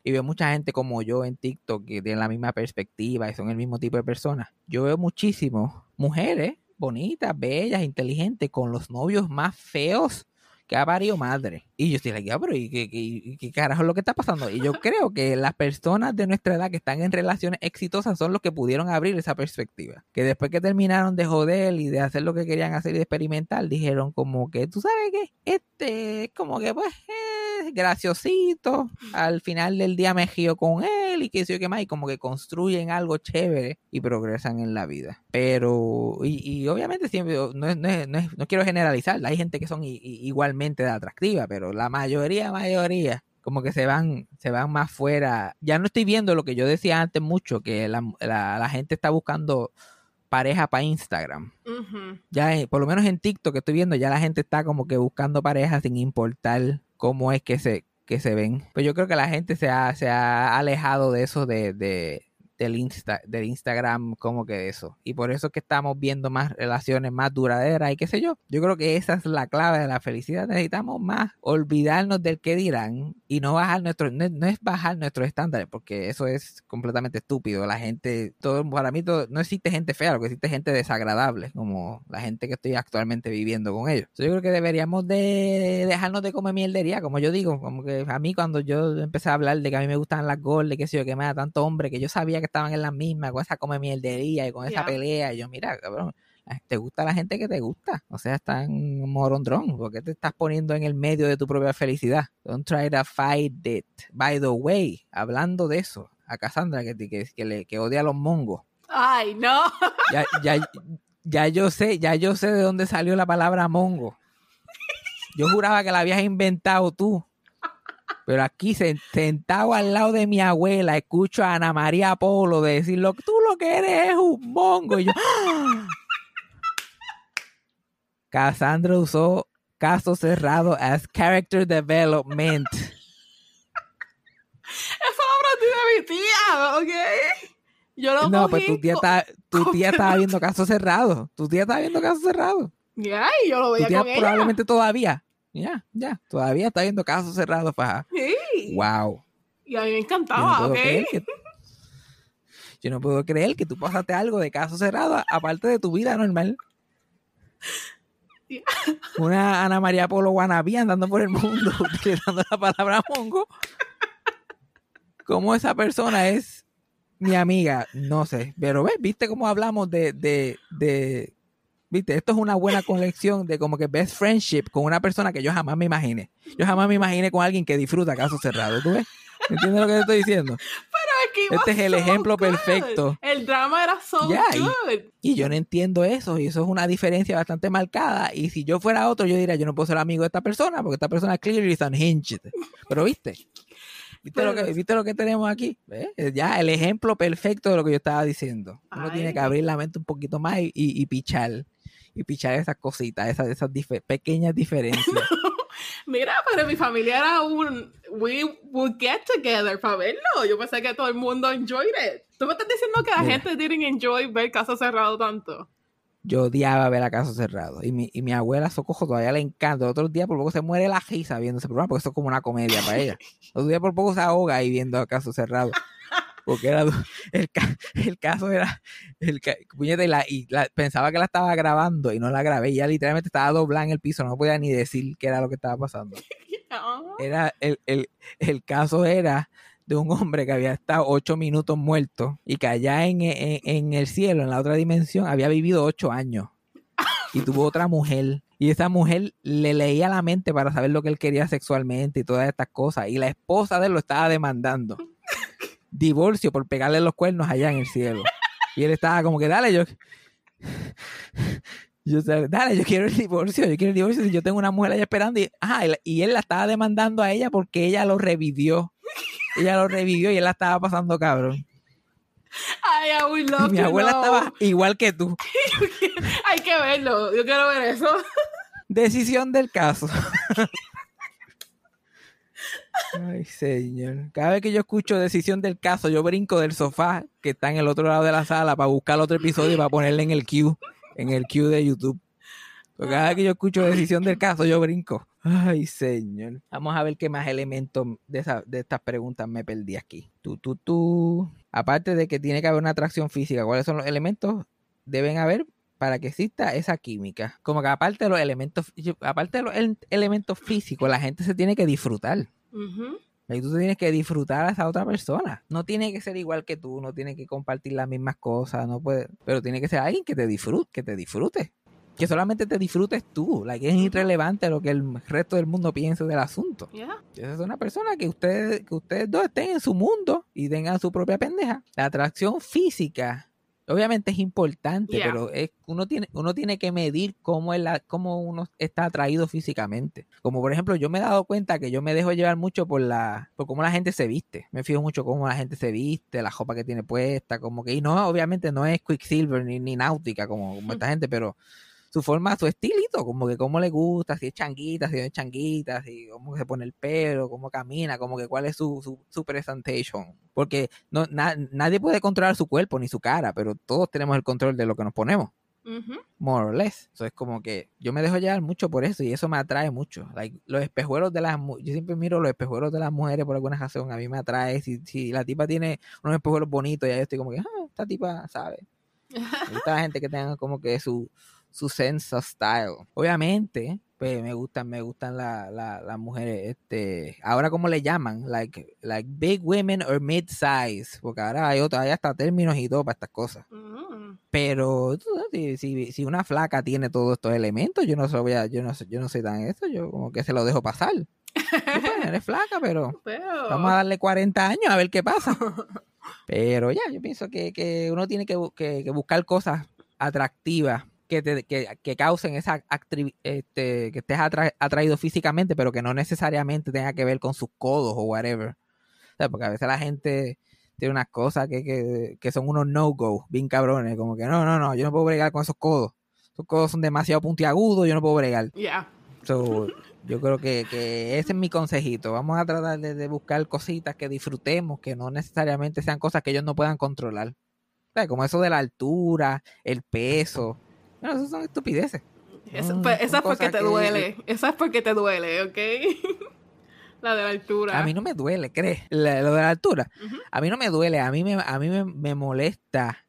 Speaker 1: y veo mucha gente como yo en TikTok que tienen la misma perspectiva y son el mismo tipo de personas, yo veo muchísimas mujeres bonitas, bellas, inteligentes, con los novios más feos que ha parido madre. Y yo estoy like, "Ah, pero ¿y qué, qué- qué carajo es lo que está pasando? Y yo [LAUGHS] creo que las personas de nuestra edad que están en relaciones exitosas son los que pudieron abrir esa perspectiva. Que después que terminaron de joder y de hacer lo que querían hacer y de experimentar, dijeron como que, ¿tú sabes qué? Este, es como que pues, es graciosito. Al final del día me giro con él y qué sé yo qué más. Y como que construyen algo chévere y progresan en la vida. Pero, y, y obviamente siempre, no, es- no, es- no, es- no quiero generalizar, hay gente que son i- i- igualmente atractiva, pero la mayoría, mayoría, como que se van, se van más fuera. Ya no estoy viendo lo que yo decía antes mucho, que la, la- la gente está buscando pareja para Instagram. Ya, eh, por lo menos en TikTok que estoy viendo, ya la gente está como que buscando pareja sin importar cómo es que se, que se ven. Pues yo creo que la gente se ha, se ha alejado de eso de, de- del, Insta, del Instagram, como que de eso. Y por eso es que estamos viendo más relaciones más duraderas y qué sé yo. Yo creo que esa es la clave de la felicidad. Necesitamos más olvidarnos del que dirán y no bajar nuestro, no, no es bajar nuestros estándares, porque eso es completamente estúpido. La gente, todo, para mí todo, no existe gente fea, lo que existe gente desagradable, como la gente que estoy actualmente viviendo con ellos. Yo creo que deberíamos de dejarnos de comer mierdería, como yo digo, como que a mí cuando yo empecé a hablar de que a mí me gustan las gordas, qué sé yo, que me da tanto hombre, que yo sabía que estaban en las mismas, con esa come mierdería y con esa pelea, y yo, mira, cabrón, te gusta la gente que te gusta. O sea, están morondrón. ¿Por qué te estás poniendo en el medio de tu propia felicidad? Don't try to fight it. By the way, hablando de eso, a Cassandra que, que, que, le, que odia a los mongos.
Speaker 2: Ay, no. [LAUGHS]
Speaker 1: Ya, ya, ya yo sé, ya yo sé de dónde salió la palabra mongo. Yo juraba que la habías inventado tú. Pero aquí sen- sentado al lado de mi abuela, escucho a Ana María Polo decirlo, tú lo que eres es un mongo. Y yo, ¡ah! Cassandra usó caso cerrado as character development.
Speaker 2: Eso lo aprendí de mi tía, ¿ok? Yo lo
Speaker 1: No, pues tu tía, está, tu tía estaba viendo caso cerrado. Tu tía estaba viendo caso cerrado.
Speaker 2: Ya, y yo lo
Speaker 1: Tu
Speaker 2: veía
Speaker 1: tía
Speaker 2: con ella.
Speaker 1: probablemente todavía. Ya, ya. Todavía está viendo casos cerrados, faja.
Speaker 2: Sí.
Speaker 1: Wow.
Speaker 2: Y a mí me
Speaker 1: Yo no,
Speaker 2: encantaba, ¿ok?
Speaker 1: que, yo no puedo creer que tú pasaste algo de caso cerrado aparte de tu vida normal. una Ana María Polo wannabe andando por el mundo [LAUGHS] utilizando la palabra mongo. ¿Cómo esa persona es mi amiga? No sé. Pero ves, viste cómo hablamos de, de, de, viste, esto es una buena colección de como que best friendship con una persona que yo jamás me imaginé. Yo jamás me imaginé con alguien que disfruta caso cerrado. ¿Tú ves? ¿Entiendes lo que te estoy diciendo?
Speaker 2: Pero es it
Speaker 1: Este es el
Speaker 2: so
Speaker 1: ejemplo
Speaker 2: good.
Speaker 1: perfecto.
Speaker 2: El drama era so good.
Speaker 1: Y yo no entiendo eso, y eso es una diferencia bastante marcada. Y si yo fuera otro, yo diría, yo no puedo ser amigo de esta persona, porque esta persona clearly is unhinged. Pero viste, viste, lo, que, viste lo que tenemos aquí. ¿Ves? Ya, el ejemplo perfecto de lo que yo estaba diciendo. Uno
Speaker 2: Ay.
Speaker 1: tiene que abrir la mente un poquito más y, y, y pichar. Y pichar esas cositas, esas, esas pequeñas diferencias. [LAUGHS]
Speaker 2: Mira, pero mi familia era un. We would get together para verlo. Yo pensé que todo el mundo enjoyed it. ¿Tú me estás diciendo que la
Speaker 1: Mira.
Speaker 2: gente didn't enjoy ver Caso Cerrado tanto?
Speaker 1: Yo odiaba ver a caso cerrado. Y mi, y mi abuela Socojo todavía le encanta. Otros días por poco se muere la risa viendo ese programa, porque eso es como una comedia para ella. [LAUGHS] Otros días por poco se ahoga ahí viendo a caso cerrado. Porque era [LAUGHS] el, el caso era el puñeta, y, la, y la- pensaba que la estaba grabando y no la grabé. Y ella literalmente estaba doblada en el piso, no podía ni decir qué era lo que estaba pasando. [LAUGHS] Era el, el, el caso era de un hombre que había estado ocho minutos muerto y que allá en, en- en el cielo, en la otra dimensión, había vivido ocho años y tuvo [LAUGHS] otra mujer. Y esa mujer le leía la mente para saber lo que él quería sexualmente y todas estas cosas. Y la esposa de él lo estaba demandando. Divorcio por pegarle los cuernos allá en el cielo. Y él estaba como que, dale, yo... [LAUGHS] Yo, dale, yo quiero el divorcio, yo quiero el divorcio. Si yo tengo una mujer allá esperando y, y- él la estaba demandando a ella porque ella lo revivió. Ella lo revivió y él la estaba pasando cabrón.
Speaker 2: Ay, I love
Speaker 1: mi abuela estaba igual que tú. [LAUGHS]
Speaker 2: Hay que verlo. Yo quiero ver eso.
Speaker 1: Decisión del caso. [LAUGHS] Ay, señor. Cada vez que yo escucho decisión del caso, yo brinco del sofá que está en el otro lado de la sala para buscar otro episodio y para ponerle en el queue, en el queue de YouTube. Cada vez que yo escucho decisión del caso, yo brinco. Ay, señor. Vamos a ver qué más elementos de, de estas preguntas me perdí aquí. Tú, tú, tú. Aparte de que tiene que haber una atracción física, ¿cuáles son los elementos? Deben haber para que exista esa química. Como que aparte de los elementos, aparte de los el- elementos físicos, la gente se tiene que disfrutar.
Speaker 2: Ujú.
Speaker 1: Y tú tienes que disfrutar a esa otra persona. No tiene que ser igual que tú, no tiene que compartir las mismas cosas, no puede, pero tiene que ser alguien que te disfrute, que te disfrute. Que solamente te disfrutes tú, like, es irrelevante lo que el resto del mundo piense del asunto.
Speaker 2: Yeah.
Speaker 1: Esa es una persona que ustedes, que ustedes dos estén en su mundo y tengan su propia pendeja. La atracción física, obviamente es importante,
Speaker 2: Yeah.
Speaker 1: pero es, uno tiene, uno tiene que medir cómo, es la, cómo uno está atraído físicamente. Como por ejemplo, yo me he dado cuenta que yo me dejo llevar mucho por la, por cómo la gente se viste. Me fijo mucho cómo la gente se viste, la ropa que tiene puesta, como que, y no, obviamente no es Quicksilver ni, ni náutica como, como esta gente, pero su forma, su estilito, como que cómo le gusta, si es changuita, si no es changuita, si cómo se pone el pelo, cómo camina, como que cuál es su, su, su presentation. Porque no, na- nadie puede controlar su cuerpo ni su cara, pero todos tenemos el control de lo que nos ponemos,
Speaker 2: Ujú.
Speaker 1: more or less. Eso es como que yo me dejo llevar mucho por eso y eso me atrae mucho. Like, los espejuelos de las yo siempre miro los espejuelos de las mujeres por alguna razón, a mí me atrae. Si, si la tipa tiene unos espejuelos bonitos, ya yo estoy como que, ah, esta tipa sabe. [LAUGHS] La gente que tenga como que su, su sense of style. Obviamente, pues me gustan, me gustan la- la- las mujeres, este, ahora como le llaman, like, like big women or mid size, porque ahora hay otros, hay hasta términos y todo para estas cosas.
Speaker 2: Mm.
Speaker 1: Pero si, si, si una flaca tiene todos estos elementos, yo no a, yo no sé, yo no soy tan eso, yo como que se lo dejo pasar. Pues, [LAUGHS] eres flaca, pero
Speaker 2: Pero.
Speaker 1: Vamos a darle 40 años a ver qué pasa. Pero ya, yo pienso que, que uno tiene que, bu- que- que buscar cosas atractivas que, te, que, que causen esa este, que estés atra- atraído físicamente, pero que no necesariamente tenga que ver con sus codos o whatever. O sea, porque a veces la gente tiene unas cosas que, que, que son unos no-go, bien cabrones, como que no, no, no, yo no puedo bregar con esos codos. Esos codos son demasiado puntiagudos, yo no puedo bregar.
Speaker 2: Yeah.
Speaker 1: So, yo creo que, que ese es mi consejito. Vamos a tratar de, de buscar cositas que disfrutemos, que no necesariamente sean cosas que ellos no puedan controlar. O sea, como eso de la altura, el peso. Bueno, eso son estupideces.
Speaker 2: Esa,
Speaker 1: Mm,
Speaker 2: pues, esa es porque
Speaker 1: cosas
Speaker 2: te
Speaker 1: que-
Speaker 2: duele. [LAUGHS] Esa es porque te duele, ¿ok? [LAUGHS] la de la altura.
Speaker 1: A mí no me duele, ¿crees? La- lo de la altura. A mí no me duele, a mí me, a mí me, me molesta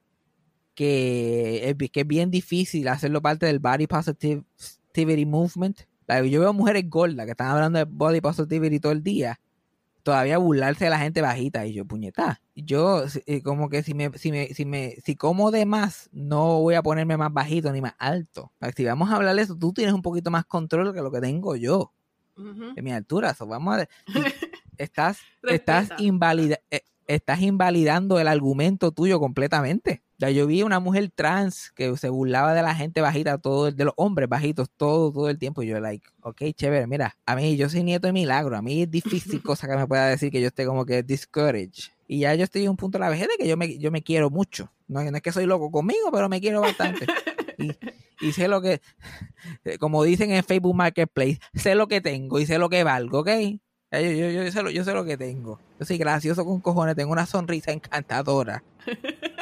Speaker 1: que es, que es bien difícil hacerlo parte del body positive positivity movement. Like, yo veo mujeres gordas que están hablando de body positivity todo el día. Todavía burlarse de la gente bajita. Y yo, puñeta. Yo, eh, como que si me, si me, si me, si como de más, no voy a ponerme más bajito ni más alto. Si vamos a hablar de eso, tú tienes un poquito más control que lo que tengo yo
Speaker 2: Ujú.
Speaker 1: de mi altura. So, vamos a. [LAUGHS] Estás, estás, invalida- eh, estás invalidando el argumento tuyo completamente. Ya yo vi una mujer trans que se burlaba de la gente bajita, todo el- de los hombres bajitos, todo, todo el tiempo. Y yo, like, ok, chévere, mira, a mí yo soy nieto de milagro. A mí es difícil [LAUGHS] cosa que me pueda decir que yo esté como que discouraged. Y ya yo estoy en un punto de la vejez de que yo me, yo me quiero mucho. No, no es que soy loco conmigo, pero me quiero bastante. Y, y sé lo que, [LAUGHS] como dicen en Facebook Marketplace, sé lo que tengo y sé lo que valgo, ¿ok? Yo, yo, yo, sé lo, yo sé lo que tengo. Yo soy gracioso con cojones, tengo una sonrisa encantadora. [LAUGHS]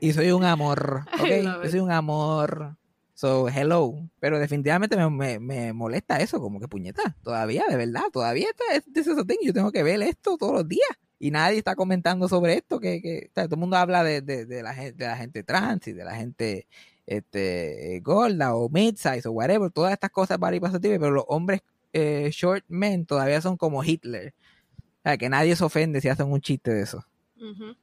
Speaker 1: Y soy un amor, [LAUGHS] ¿ok? Yo soy un amor. So, hello. Pero definitivamente me, me, me molesta eso, como que puñeta. Todavía, de verdad, todavía está, es this is a thing. Yo tengo que ver esto todos los días. Y nadie está comentando sobre esto, que, que o sea, todo el mundo habla de, de, de la, gente, de la gente trans y de la gente este, gorda o mid-size o whatever, todas estas cosas body positive, pero los hombres eh, short men todavía son como Hitler. O sea, que nadie se ofende si hacen un chiste de eso.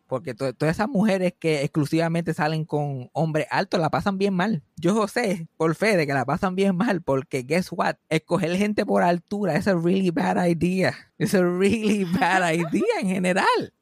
Speaker 1: Porque to- todas esas mujeres que exclusivamente salen con hombres altos la pasan bien mal. Yo sé, por fe, de que la pasan bien mal. Porque, guess what? Escoger gente por altura es a really bad idea. Es a really bad [LAUGHS] idea en general.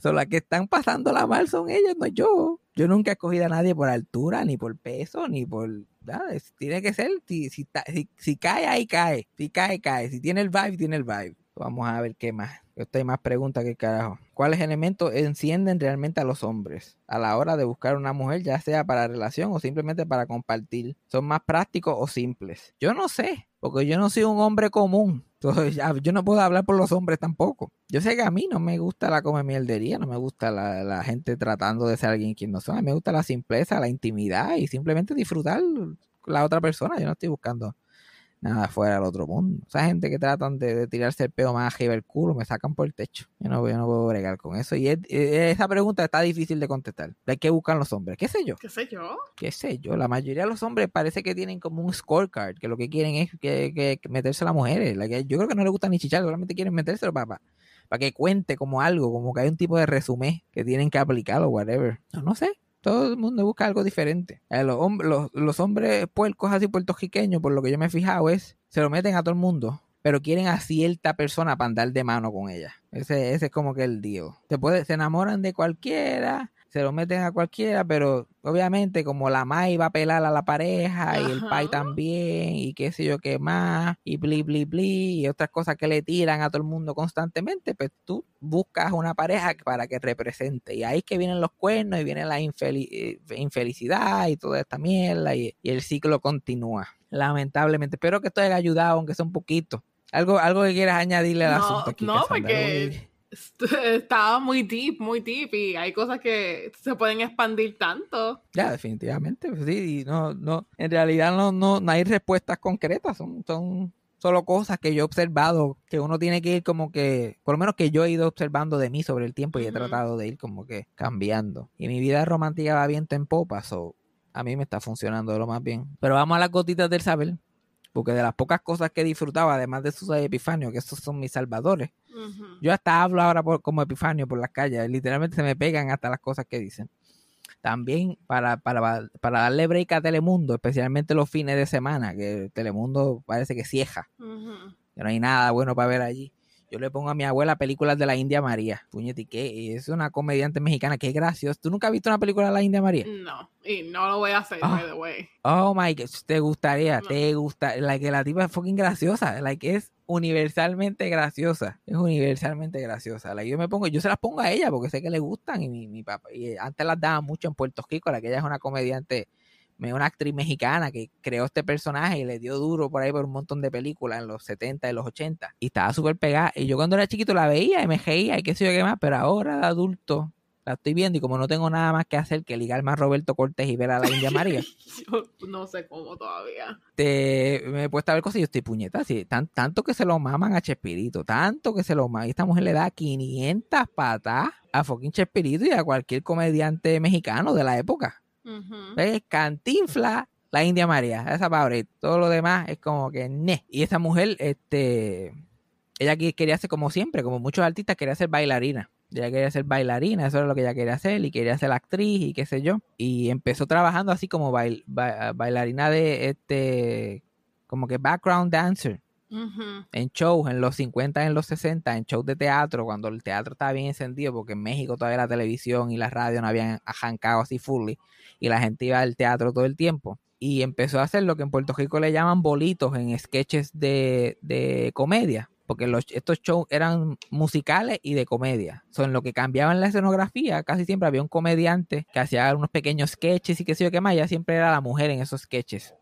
Speaker 1: So, las que están pasándola mal son ellas, no yo. Yo nunca he escogido a nadie por altura, ni por peso, ni por nada. Tiene que ser, si, si, ta- si- si cae, ahí cae. Si cae, cae. Si tiene el vibe, tiene el vibe. Vamos a ver qué más. Esto hay más preguntas que carajo. ¿Cuáles elementos encienden realmente a los hombres a la hora de buscar una mujer, ya sea para relación o simplemente para compartir? ¿Son más prácticos o simples? Yo no sé, porque yo no soy un hombre común. [LAUGHS] Entonces, yo no puedo hablar por los hombres tampoco. Yo sé que a mí no me gusta la come no me gusta la, la gente tratando de ser alguien quien no son. Me gusta la simpleza, la intimidad y simplemente disfrutar la otra persona. Yo no estoy buscando nada fuera del otro mundo. Esa gente que tratan de, de tirarse el peo más arriba del culo me sacan por el techo. Yo no, yo no puedo bregar con eso. Y es- eh, esa pregunta está difícil de contestar. ¿De qué buscan los hombres? ¿Qué sé yo?
Speaker 2: ¿Qué sé yo?
Speaker 1: ¿Qué sé yo? La mayoría de los hombres parece que tienen como un scorecard, que lo que quieren es que, que- que meterse a las mujeres. La que- yo creo que no les gusta ni chichar, solamente quieren metérselo para, para, que cuente como algo, como que hay un tipo de resumen que tienen que aplicar o whatever. No, no sé. Todo el mundo busca algo diferente. Eh, los, hom- los, los hombres puercos así puertorriqueños, por lo que yo me he fijado, es se lo meten a todo el mundo, pero quieren a cierta persona para andar de mano con ella. Ese, ese es como que el deal. Se, puede, se enamoran de cualquiera, se lo meten a cualquiera, pero obviamente como la Mai va a pelar a la pareja y el. Pai también y qué sé yo qué más y bli bli bli y otras cosas que le tiran a todo el mundo constantemente, pues tú buscas una pareja para que represente y ahí es que vienen los cuernos y viene la infeli- eh, infelicidad y toda esta mierda y, y el ciclo continúa. Lamentablemente, espero que esto haya ayudado aunque sea un poquito. Algo, algo que quieras añadirle al
Speaker 2: No,
Speaker 1: asunto aquí.
Speaker 2: no,
Speaker 1: Cassandra?
Speaker 2: porque- [LAUGHS] Estaba muy deep, muy deep y hay cosas que se pueden expandir tanto.
Speaker 1: Ya, definitivamente, pues sí, y no, no, en realidad no, no, no hay respuestas concretas, son, son solo cosas que yo he observado, que uno tiene que ir como que, por lo menos que yo he ido observando de mí sobre el tiempo y he tratado de ir como que cambiando. Y mi vida romántica va viento en popa, so, a mí me está funcionando lo más bien. Pero vamos a las gotitas del saber, porque de las pocas cosas que disfrutaba, además de Susa y Epifanio, que estos son mis salvadores, yo hasta hablo ahora por- como Epifanio por las calles. Literalmente se me pegan hasta las cosas que dicen. También para, para, para darle break a Telemundo, especialmente los fines de semana, que Telemundo parece que cieja,
Speaker 2: Ujú.
Speaker 1: que no hay nada bueno para ver allí. Yo le pongo a mi abuela películas de la India María. Puñete, ¿qué? Es una comediante mexicana, qué gracioso. ¿Tú nunca has visto una película de la India María?
Speaker 2: No, y no lo voy a hacer,
Speaker 1: Ah.
Speaker 2: by the way.
Speaker 1: Oh my god, te gustaría,
Speaker 2: No.
Speaker 1: te gusta, like, la tipa es fucking graciosa, like, es universalmente graciosa, es universalmente graciosa. Like, yo me pongo, yo se las pongo a ella porque sé que le gustan y mi, mi papá, y antes las daba mucho en Puerto Rico, la que ella es una comediante, me- una actriz mexicana que creó este personaje y le dio duro por ahí por un montón de películas en los 70 y los 80 y estaba súper pegada y yo cuando era chiquito la veía y me reía y qué sé yo qué más, pero ahora de adulto la estoy viendo y como no tengo nada más que hacer que ligarme a Roberto Cortés y ver a la India María [LAUGHS]
Speaker 2: Yo no sé cómo todavía.
Speaker 1: te, me he puesto a ver cosas y yo estoy puñeta. sí, tan, tanto que se lo maman a Chespirito, tanto que se lo maman. Y esta mujer le da 500 patas a fucking Chespirito y a cualquier comediante mexicano de la época.
Speaker 2: Ujú.
Speaker 1: ¿Ves? Cantinfla la India María, esa pobre. Todo lo demás es como que ne. Y esa mujer, este, ella quería ser como siempre, como muchos artistas, quería ser bailarina. Ella quería ser bailarina, eso era lo que ella quería hacer, y quería ser actriz y qué sé yo. Y empezó trabajando así como bail- ba- bailarina de este, como que background dancer En shows en los 50, en los 60, en shows de teatro, cuando el teatro estaba bien encendido, porque en México todavía la televisión y la radio no habían arrancado así fully, y la gente iba al teatro todo el tiempo. Y empezó a hacer lo que en Puerto Rico le llaman bolitos en sketches de, de comedia, porque los, estos shows eran musicales y de comedia. Son en lo que cambiaban la escenografía, casi siempre había un comediante que hacía unos pequeños sketches y qué sé yo qué más, ya siempre era la mujer en esos sketches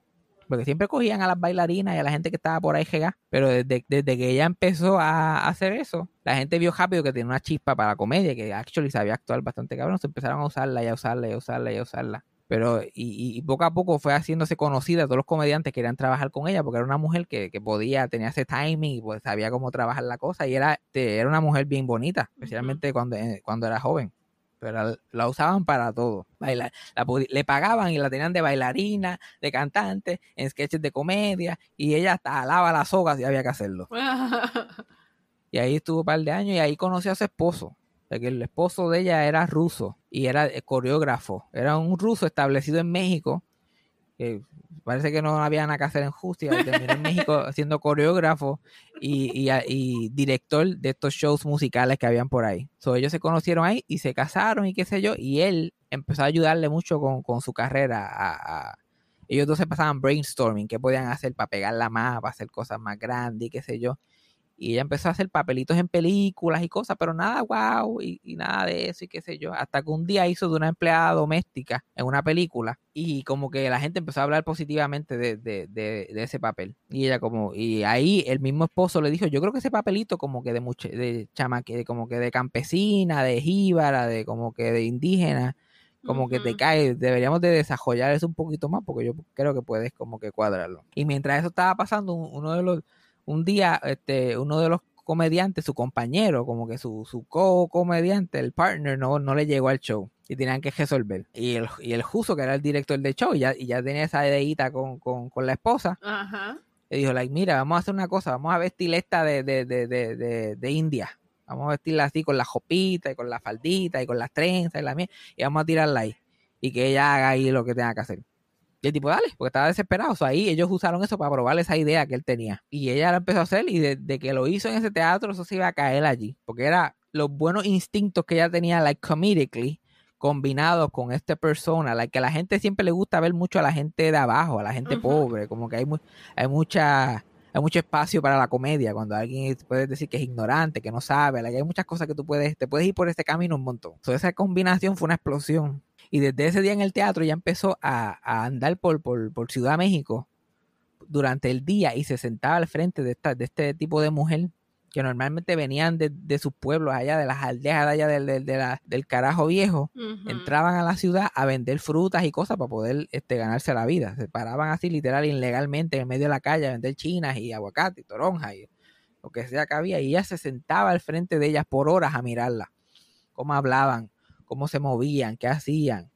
Speaker 1: porque siempre cogían a las bailarinas y a la gente que estaba por ahí jega, pero desde, desde que ella empezó a hacer eso, la gente vio rápido que tenía una chispa para la comedia, que actually sabía actuar bastante cabrón, se empezaron a usarla y a usarla y a usarla y a usarla. Pero, y, y- poco a poco fue haciéndose conocida, todos los comediantes querían trabajar con ella, porque era una mujer que, que podía, tenía ese timing y pues sabía cómo trabajar la cosa, y era, este, era una mujer bien bonita, especialmente cuando, eh, cuando era joven. Pero la usaban para todo. Bailar, la le pagaban y la tenían de bailarina, de cantante, en sketches de comedia, y ella hasta alaba las sogas si había que hacerlo. [LAUGHS] Y ahí estuvo un par de años y ahí conoció a su esposo. Porque el esposo de ella era ruso y era eh, coreógrafo. Era un ruso establecido en México. Que parece que no había nada que hacer en Justicia. y terminó en México [LAUGHS] siendo coreógrafo y, y director de estos shows musicales que habían por ahí. So, ellos se conocieron ahí y se casaron y qué sé yo. Y él empezó a ayudarle mucho con, con su carrera. A, a- ellos dos se pasaban brainstorming, qué podían hacer para pegarla más, para hacer cosas más grandes y qué sé yo. Y ella empezó a hacer papelitos en películas y cosas, pero nada guau y, y nada de eso y qué sé yo. Hasta que un día hizo de una empleada doméstica en una película y como que la gente empezó a hablar positivamente de, de, de, de ese papel. Y ella como, y ahí el mismo esposo le dijo, yo creo que ese papelito como que de mucha, de chamaque, como que de campesina, de jíbara, de como que de indígena, como que te cae, deberíamos de desarrollar eso un poquito más porque yo creo que puedes como que cuadrarlo. Y mientras eso estaba pasando, un- uno de los, un día, este, uno de los comediantes, su compañero, como que su, su co-comediante, el partner, no, no le llegó al show y tenían que resolver. Y el, y el Juso, que era el director del show, y ya, y ya tenía esa ideita con, con, con la esposa,
Speaker 2: Ajá.
Speaker 1: le dijo, like, mira, vamos a hacer una cosa, vamos a vestir esta de, de, de, de, de, de India. Vamos a vestirla así con la jopita y con la faldita y con las trenzas y la mía, y vamos a tirarla ahí. Y que ella haga ahí lo que tenga que hacer. Y el tipo, dale, porque estaba desesperado. O sea, ahí ellos usaron eso para probar esa idea que él tenía. Y ella la empezó a hacer y desde que lo hizo en ese teatro, eso se iba a caer allí. Porque era los buenos instintos que ella tenía, like, comedically, combinados con esta persona, like, que a la gente siempre le gusta ver mucho a la gente de abajo, a la gente pobre, como que hay, mu- hay mucha hay mucho espacio para la comedia cuando alguien puede decir que es ignorante, que no sabe, like, hay muchas cosas que tú puedes, te puedes ir por ese camino un montón. So, esa combinación fue una explosión. Y desde ese día en el teatro ya empezó a, a andar por, por, por Ciudad de México durante el día y se sentaba al frente de, esta, de este tipo de mujer que normalmente venían de, de sus pueblos allá, de las aldeas de allá del, carajo viejo, entraban a la ciudad a vender frutas y cosas para poder este, ganarse la vida. Se paraban así literal ilegalmente en medio de la calle a vender chinas y aguacate y toronja y lo que sea que había. Y ella se sentaba al frente de ellas por horas a mirarla, cómo hablaban, cómo se movían, qué hacían.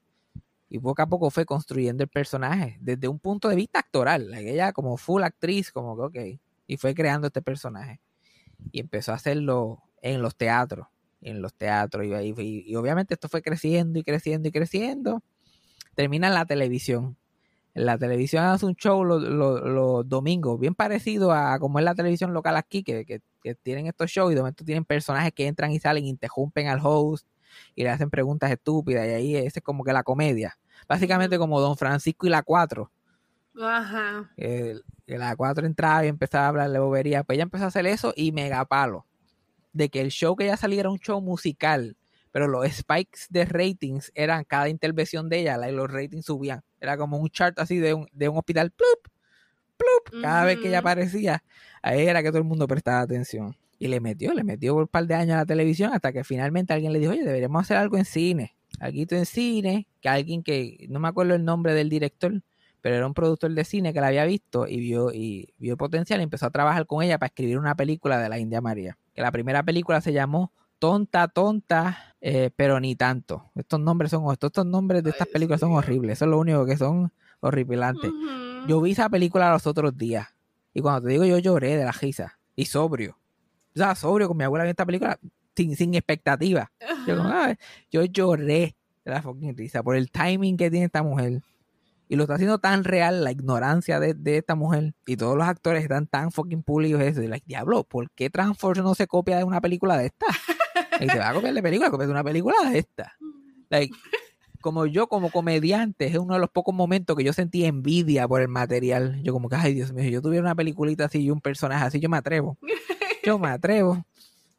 Speaker 1: Y poco a poco fue construyendo el personaje desde un punto de vista actoral. ella como full actriz, como que ok. Y fue creando este personaje. Y empezó a hacerlo en los teatros. En los teatros. Y, obviamente esto fue creciendo y creciendo y creciendo. Termina en la televisión. En la televisión hace un show los, domingos, bien parecido a como es la televisión local aquí, que, que- que tienen estos shows y de momento tienen personajes que entran y salen, interrumpen al host y le hacen preguntas estúpidas. Y ahí ese es como que la comedia. Básicamente como Don Francisco y la 4
Speaker 2: Ajá.
Speaker 1: que, que la 4 entraba y empezaba a hablarle bobería. Pues ella empezó a hacer eso y mega palo. De que el show que ella salía era un show musical, pero los spikes de ratings eran cada intervención de ella, la- y los ratings subían. Era como un chart así de un, de un hospital, plup, plup. Cada vez que ella aparecía, ahí era que todo el mundo prestaba atención. Y le metió, le metió por un par de años a la televisión hasta que finalmente alguien le dijo, oye, deberíamos hacer algo en cine. Algo en cine, que alguien que, no me acuerdo el nombre del director, pero era un productor de cine que la había visto y vio, y vio potencial y empezó a trabajar con ella para escribir una película de la India María. Que la primera película se llamó Tonta, Tonta, eh, pero ni tanto. Estos nombres son, estos, estos nombres de estas películas son horribles. Eso es lo único que son horripilante.
Speaker 2: Ujú.
Speaker 1: Yo vi esa película los otros días. Y cuando te digo yo lloré de la risa. Y sobrio. Sea, sobrio con mi abuela vi esta película sin, sin expectativa. Yo, como, "Ay", yo lloré de la fucking risa por el timing que tiene esta mujer. Y lo está haciendo tan real la ignorancia de, de esta mujer. Y todos los actores están tan fucking pulidos eso. Y like, diablo, ¿por qué Transforce no se copia de una película de esta? Y te va a copiar de película, copia de una película de esta. Like, como yo, como comediante, es uno de los pocos momentos que yo sentí envidia por el material. Yo como que, ay Dios mío, si yo tuviera una peliculita así y un personaje así, yo me atrevo. Yo me atrevo.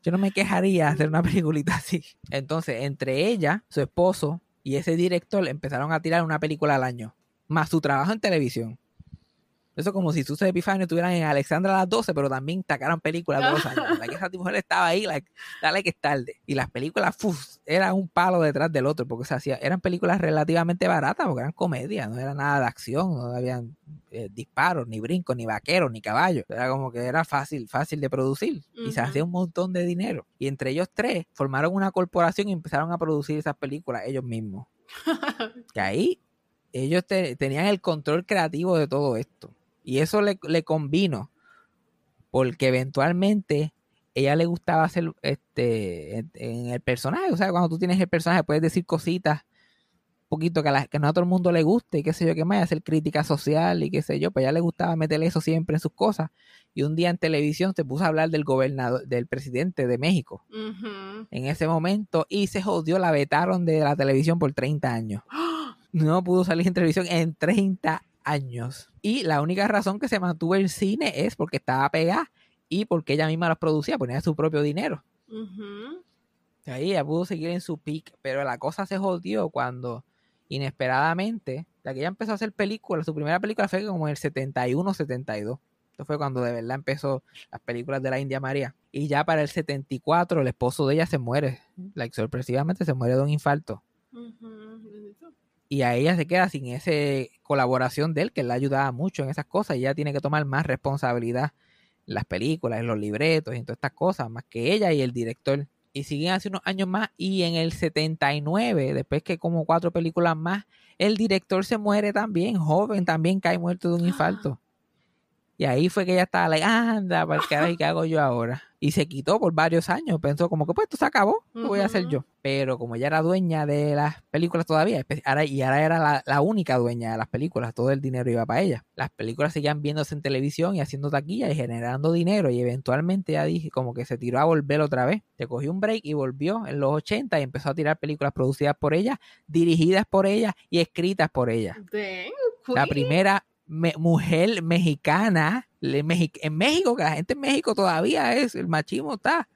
Speaker 1: Yo no me quejaría de hacer una peliculita así. Entonces, entre ella, su esposo y ese director empezaron a tirar una película al año. Más su trabajo en televisión. Eso como si sus Epifanio estuvieran en Alexandra a las 12, pero también sacaran películas todos [LAUGHS] los años. La que esa mujer estaba ahí, like, dale que es tarde. Y las películas, uf, era un palo detrás del otro, porque se hacía, eran películas relativamente baratas, porque eran comedias, no era nada de acción, no habían eh, disparos, ni brincos, ni vaqueros, ni caballos. Era como que era fácil, fácil de producir. Y se hacía un montón de dinero. Y entre ellos tres formaron una corporación y empezaron a producir esas películas ellos mismos. [LAUGHS] Que ahí ellos te- tenían el control creativo de todo esto. Y eso le, le convino. Porque eventualmente ella le gustaba hacer este en, en el personaje. O sea, cuando tú tienes el personaje puedes decir cositas un poquito que a, la- que no a todo el mundo le guste y qué sé yo qué más, hacer crítica social y qué sé yo. Pues a ella le gustaba meterle eso siempre en sus cosas. Y un día en televisión se puso a hablar del gobernador, del presidente de México en ese momento y se jodió, la vetaron de la televisión por 30 años. [GASPS] No pudo salir en televisión en 30 años. Y la única razón que se mantuvo el cine es porque estaba pegada y porque ella misma los producía, ponía su propio dinero. Ahí ella pudo seguir en su peak, pero la cosa se jodió cuando inesperadamente, la que ella empezó a hacer películas, su primera película fue como en el 71-72. Esto fue cuando de verdad empezó las películas de la India María. Y ya para el 74 el esposo de ella se muere. Like, sorpresivamente se muere de un infarto.
Speaker 2: Bendito.
Speaker 1: Y a ella se queda sin esa colaboración de él, que le ayudaba mucho en esas cosas. Y ella tiene que tomar más responsabilidad en las películas, en los libretos y en todas estas cosas, más que ella y el director. Y siguen hace unos años más. Y en el 79, después que como cuatro películas más, el director se muere también, joven también, cae muerto de un [GASPS] infarto. Y ahí fue que ella estaba like, anda, para ¿y qué hago yo ahora? Y se quitó por varios años. Pensó como que pues esto se acabó, ¿qué voy a hacer yo? Pero como ella era dueña de las películas todavía, ahora, y ahora era la, la única dueña de las películas, todo el dinero iba para ella. Las películas seguían viéndose en televisión y haciendo taquilla y generando dinero. Y eventualmente ya dije, como que se tiró a volver otra vez. Se cogió un break y volvió en los 80 y empezó a tirar películas producidas por ella, dirigidas por ella y escritas por ella
Speaker 2: Dang,
Speaker 1: la primera me- mujer mexicana le- en México, que la gente en México todavía es, el machismo está,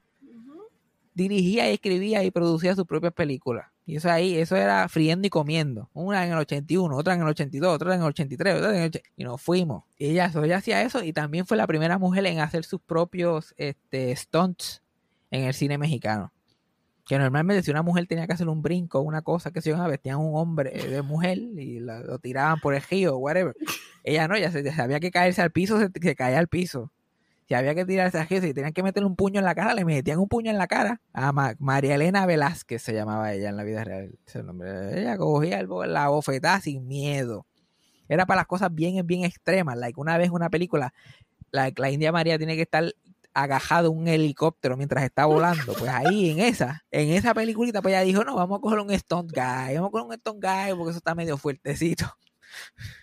Speaker 1: dirigía y escribía y producía sus propias películas. Y eso ahí, eso era friendo y comiendo. Una en el 81, otra en el 82, otra en el 83, otra en el 80, y nos fuimos. Y ella, ella hacía eso y también fue la primera mujer en hacer sus propios este, stunts en el cine mexicano. Que normalmente si una mujer tenía que hacer un brinco, una cosa que se iban a vestían un hombre eh, de mujer y la- lo tiraban por el río, whatever. Ella no, ella se, había que caerse al piso, se, caía al piso. Si había que tirarse al río, si tenían que meterle un puño en la cara, le metían un puño en la cara. A Ma- María Elena Velázquez se llamaba ella en la vida real. ese nombre. Ella cogía la bofetada sin miedo. Era para las cosas bien, bien extremas. Like una vez una película, like, la India María tiene que estar agajado un helicóptero mientras está volando. Pues ahí en esa, en esa peliculita, pues ella dijo, no, vamos a coger un stunt guy, vamos a coger un stunt guy porque eso está medio fuertecito. [LAUGHS]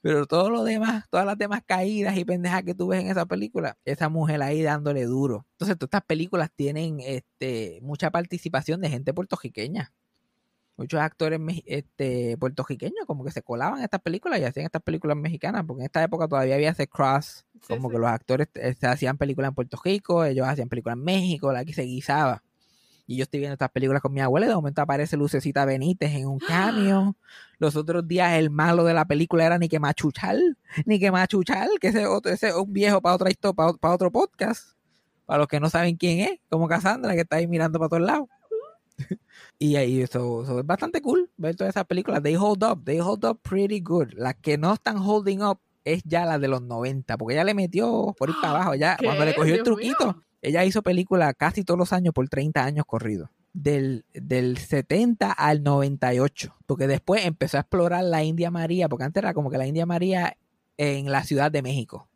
Speaker 1: Pero todo lo demás, todas las demás caídas y pendejas que tú ves en esa película, esa mujer ahí dándole duro. Entonces, todas estas películas tienen este, mucha participación de gente puertorriqueña. Muchos actores este, puertorriqueños como que se colaban en estas películas y hacían estas películas mexicanas, porque en esta época todavía había ese cross,
Speaker 2: Sí,
Speaker 1: como
Speaker 2: sí.
Speaker 1: que los actores este, hacían películas en Puerto Rico, ellos hacían películas en México, la que se guisaba. Y yo estoy viendo estas películas con mi abuela y de momento aparece Lucecita Benítez en un cameo. [GASPS] Los otros días el malo de la película era ni que machuchal, ni que machuchal, que ese, otro, ese es un viejo para otra historia, para, para otro podcast. Para los que no saben quién es, como Cassandra, que está ahí mirando para todos lados. [LAUGHS] y ahí eso, eso es bastante cool ver todas esas películas. They hold up, they hold up pretty good. Las que no están holding up es ya la de los 90, porque ella le metió por ir para [GASPS] abajo. Ya,
Speaker 2: ¿Qué?
Speaker 1: cuando le cogió el truquito,
Speaker 2: mío.
Speaker 1: ella hizo películas casi todos los años por 30 años corridos. del, del 70 al 98, porque después empezó a explorar la India María, porque antes era como que la India María en la Ciudad de México.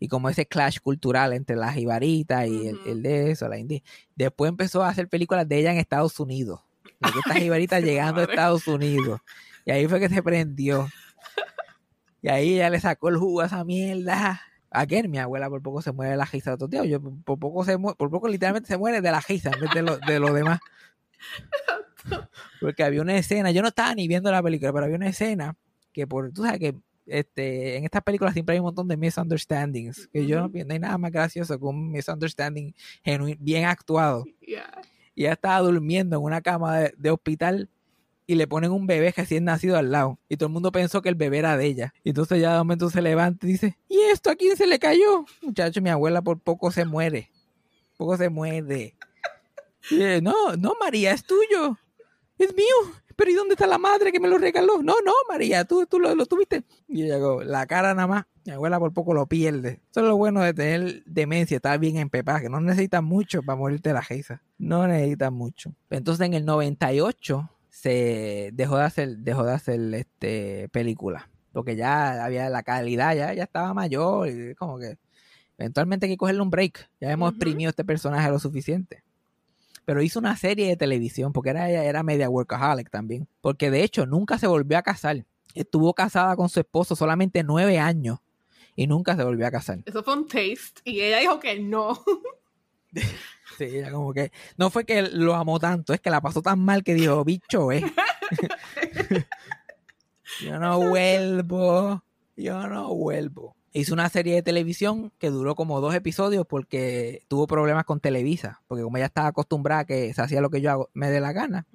Speaker 1: Y como ese clash cultural entre las jibaritas y el, el de eso, la India. Después empezó a hacer películas de ella en Estados Unidos. De que estas jibaritas [LAUGHS] llegando a. Estados Unidos. Y ahí fue que se prendió. Y ahí ella le sacó el jugo a esa mierda. Again, mi abuela por poco se muere de la risa otro. Yo por poco se muere, por poco literalmente se muere de la risa en vez de lo, de lo demás. Porque había una escena, yo no estaba ni viendo la película, pero había una escena que por, tú sabes que este, en estas películas siempre hay un montón de misunderstandings. Que yo no,
Speaker 2: Ujú.
Speaker 1: no hay nada más gracioso que un misunderstanding genuino, bien actuado.
Speaker 2: Yeah.
Speaker 1: Y ella estaba durmiendo en una cama de, de hospital y le ponen un bebé recién nacido al lado. Y todo el mundo pensó que el bebé era de ella. Y entonces ya de momento se levanta y dice, ¿y esto a quién se le cayó? Muchacho, mi abuela por poco se muere. Poco se muere. Y dice, no, no, María, es tuyo. Es mío. Pero ¿y dónde está la madre que me lo regaló? No, no, María, tú, tú lo, lo tuviste. Y llegó, la cara nada más. Mi abuela por poco lo pierde. Eso es lo bueno de tener demencia, estar bien empepada, que no necesitas mucho para morirte la geisa. No necesitas mucho. Entonces en el 98 se dejó de hacer, dejó de hacer este película. Porque ya había la calidad, ya, ya estaba mayor. Y como que eventualmente hay que cogerle un break. Ya hemos exprimido este personaje lo suficiente. Pero hizo una serie de televisión, porque era, ella era media workaholic también. Porque de hecho nunca se volvió a casar. Estuvo casada con su esposo solamente nueve años y nunca se volvió a casar.
Speaker 2: Eso fue un taste. Y ella dijo que no. [LAUGHS]
Speaker 1: Sí, ella como que no fue que lo amó tanto, es que la pasó tan mal que dijo, bicho, eh. [LAUGHS] [LAUGHS] yo no vuelvo, yo no vuelvo. Hizo una serie de televisión que duró como dos episodios porque tuvo problemas con Televisa, porque como ella estaba acostumbrada a que se hacía lo que yo hago, me dé la gana.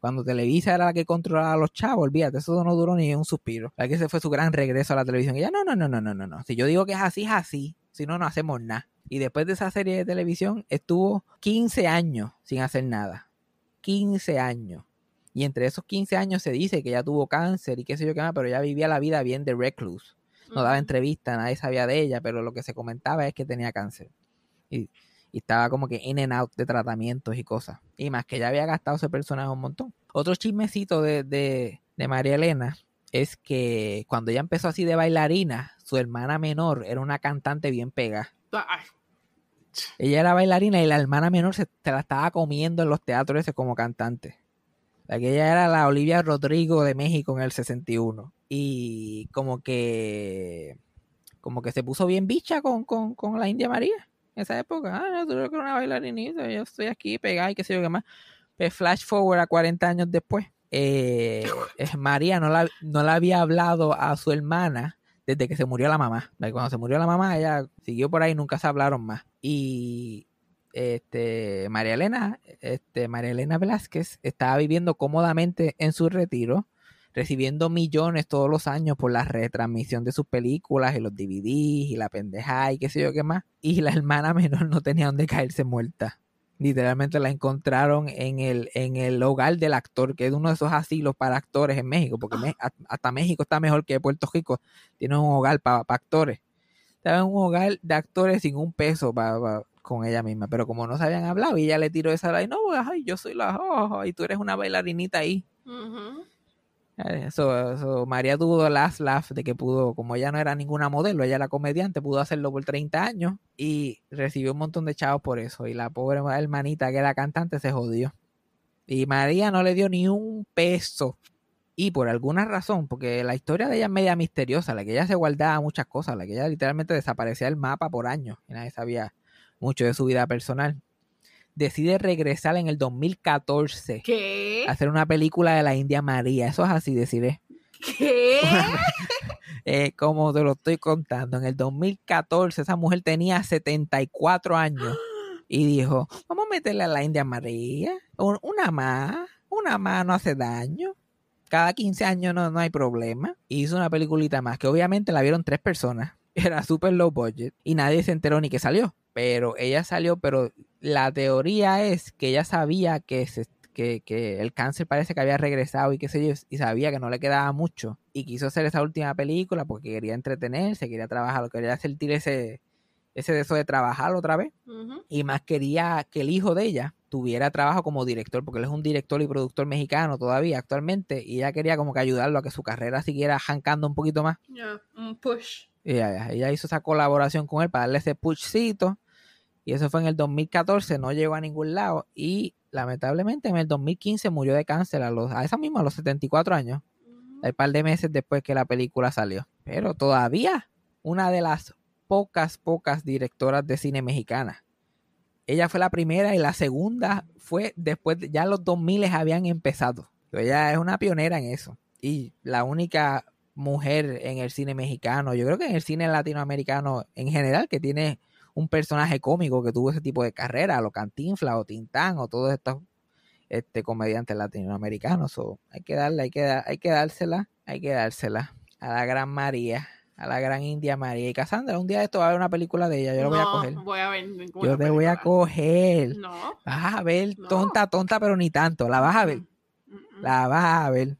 Speaker 1: Cuando Televisa era la que controlaba a los chavos, olvídate, eso no duró ni un suspiro. La que ese fue su gran regreso a la televisión. Y ella, no, no, no, no, no, no, no. Si yo digo que es así, es así. Si no, no hacemos nada. Y después de esa serie de televisión, estuvo 15 años sin hacer nada. 15 años. Y entre esos 15 años se dice que ella tuvo cáncer y qué sé yo qué más, pero ella vivía la vida bien de recluse. No daba
Speaker 2: Ujú.
Speaker 1: entrevistas, nadie sabía de ella, pero lo que se comentaba es que tenía cáncer. Y, y estaba como que in and out de tratamientos y cosas. Y más que ya había gastado ese personaje un montón. Otro chismecito de, de, de María Elena es que cuando ella empezó así de bailarina, su hermana menor era una cantante bien pega.
Speaker 2: Ay,
Speaker 1: Ella era bailarina y la hermana menor se, se la estaba comiendo en los teatros ese como cantante. La que ella era la Olivia Rodrigo de México en el 61. Y como que como que se puso bien bicha con, con, con la India María en esa época. Ah, no, tú eres una bailarinita, yo estoy aquí pegada y qué sé yo qué más. Pues flash forward a 40 años después. eh, [LAUGHS] María no la, no la había hablado a su hermana desde que se murió la mamá. Cuando se murió la mamá, ella siguió por ahí y nunca se hablaron más. Y este María Elena, este María Elena Velázquez estaba viviendo cómodamente en su retiro, recibiendo millones todos los años por la retransmisión de sus películas y los DVDs y la pendeja y qué sé yo qué más. Y la hermana menor no tenía donde caerse muerta. Literalmente la encontraron en el, en el hogar del actor, que es uno de esos asilos para actores en México, porque me- hasta México está mejor que Puerto Rico. Tiene un hogar para actores. Estaba en un hogar de actores sin un peso pa- pa- con ella misma, pero como no se habían hablado, y ella le tiró esa y no, pues, ay, yo soy la oh, y tú eres una bailarinita ahí. Eh, Eso, eso, María tuvo last laugh de que pudo, como ella no era ninguna modelo, ella era comediante, pudo hacerlo por 30 años y recibió un montón de chavos por eso. Y la pobre hermanita que era cantante se jodió. Y María no le dio ni un peso. Y por alguna razón, porque la historia de ella es media misteriosa, la que ella se guardaba muchas cosas, la que ella literalmente desaparecía del mapa por años y nadie sabía mucho de su vida personal. Decide regresar en el 2014
Speaker 2: ¿Qué?
Speaker 1: a hacer una película de la India María. Eso es así, deciré.
Speaker 2: ¿Qué? [LAUGHS]
Speaker 1: Eh, como te lo estoy contando, en el 2014 esa mujer tenía 74 años y dijo, vamos a meterle a la India María, un- una más, una más no hace daño. Cada 15 años no, no hay problema. Y hizo una peliculita más, que obviamente la vieron tres personas. [LAUGHS] Era súper low budget y nadie se enteró ni que salió. Pero ella salió, pero la teoría es que ella sabía que, se- que, que el cáncer parece que había regresado y qué sé yo, y sabía que no le quedaba mucho. Y quiso hacer esa última película porque quería entretenerse, quería trabajar, quería sentir ese, ese deseo de trabajar otra vez y más quería que el hijo de ella tuviera trabajo como director, porque él es un director y productor mexicano todavía actualmente, y ella quería como que ayudarlo a que su carrera siguiera jancando un poquito más.
Speaker 2: Yeah, un push.
Speaker 1: Y ella, ella hizo esa colaboración con él para darle ese pushcito, y eso fue en el 2014, no llegó a ningún lado, y lamentablemente en el 2015 murió de cáncer a, los, a esa misma, a los 74 años, un par de meses después que la película salió. Pero todavía una de las pocas, pocas directoras de cine mexicana. Ella fue la primera y la segunda fue después, de- ya los 2000 habían empezado. Ella es una pionera en eso. Y la única mujer en el cine mexicano, yo creo que en el cine latinoamericano en general, que tiene un personaje cómico que tuvo ese tipo de carrera, lo Cantinfla o Tintán o todos estos este, comediantes latinoamericanos. Hay que darle, hay que, hay que dársela, hay que dársela a la gran María, a la gran India María. Y Cassandra, un día de esto va a haber una película de ella, yo la voy a coger.
Speaker 2: voy a ver
Speaker 1: Yo te voy a coger.
Speaker 2: No.
Speaker 1: Vas a ver,
Speaker 2: No.
Speaker 1: tonta, tonta, pero ni tanto. La vas a ver.
Speaker 2: Mm, mm.
Speaker 1: La vas a ver.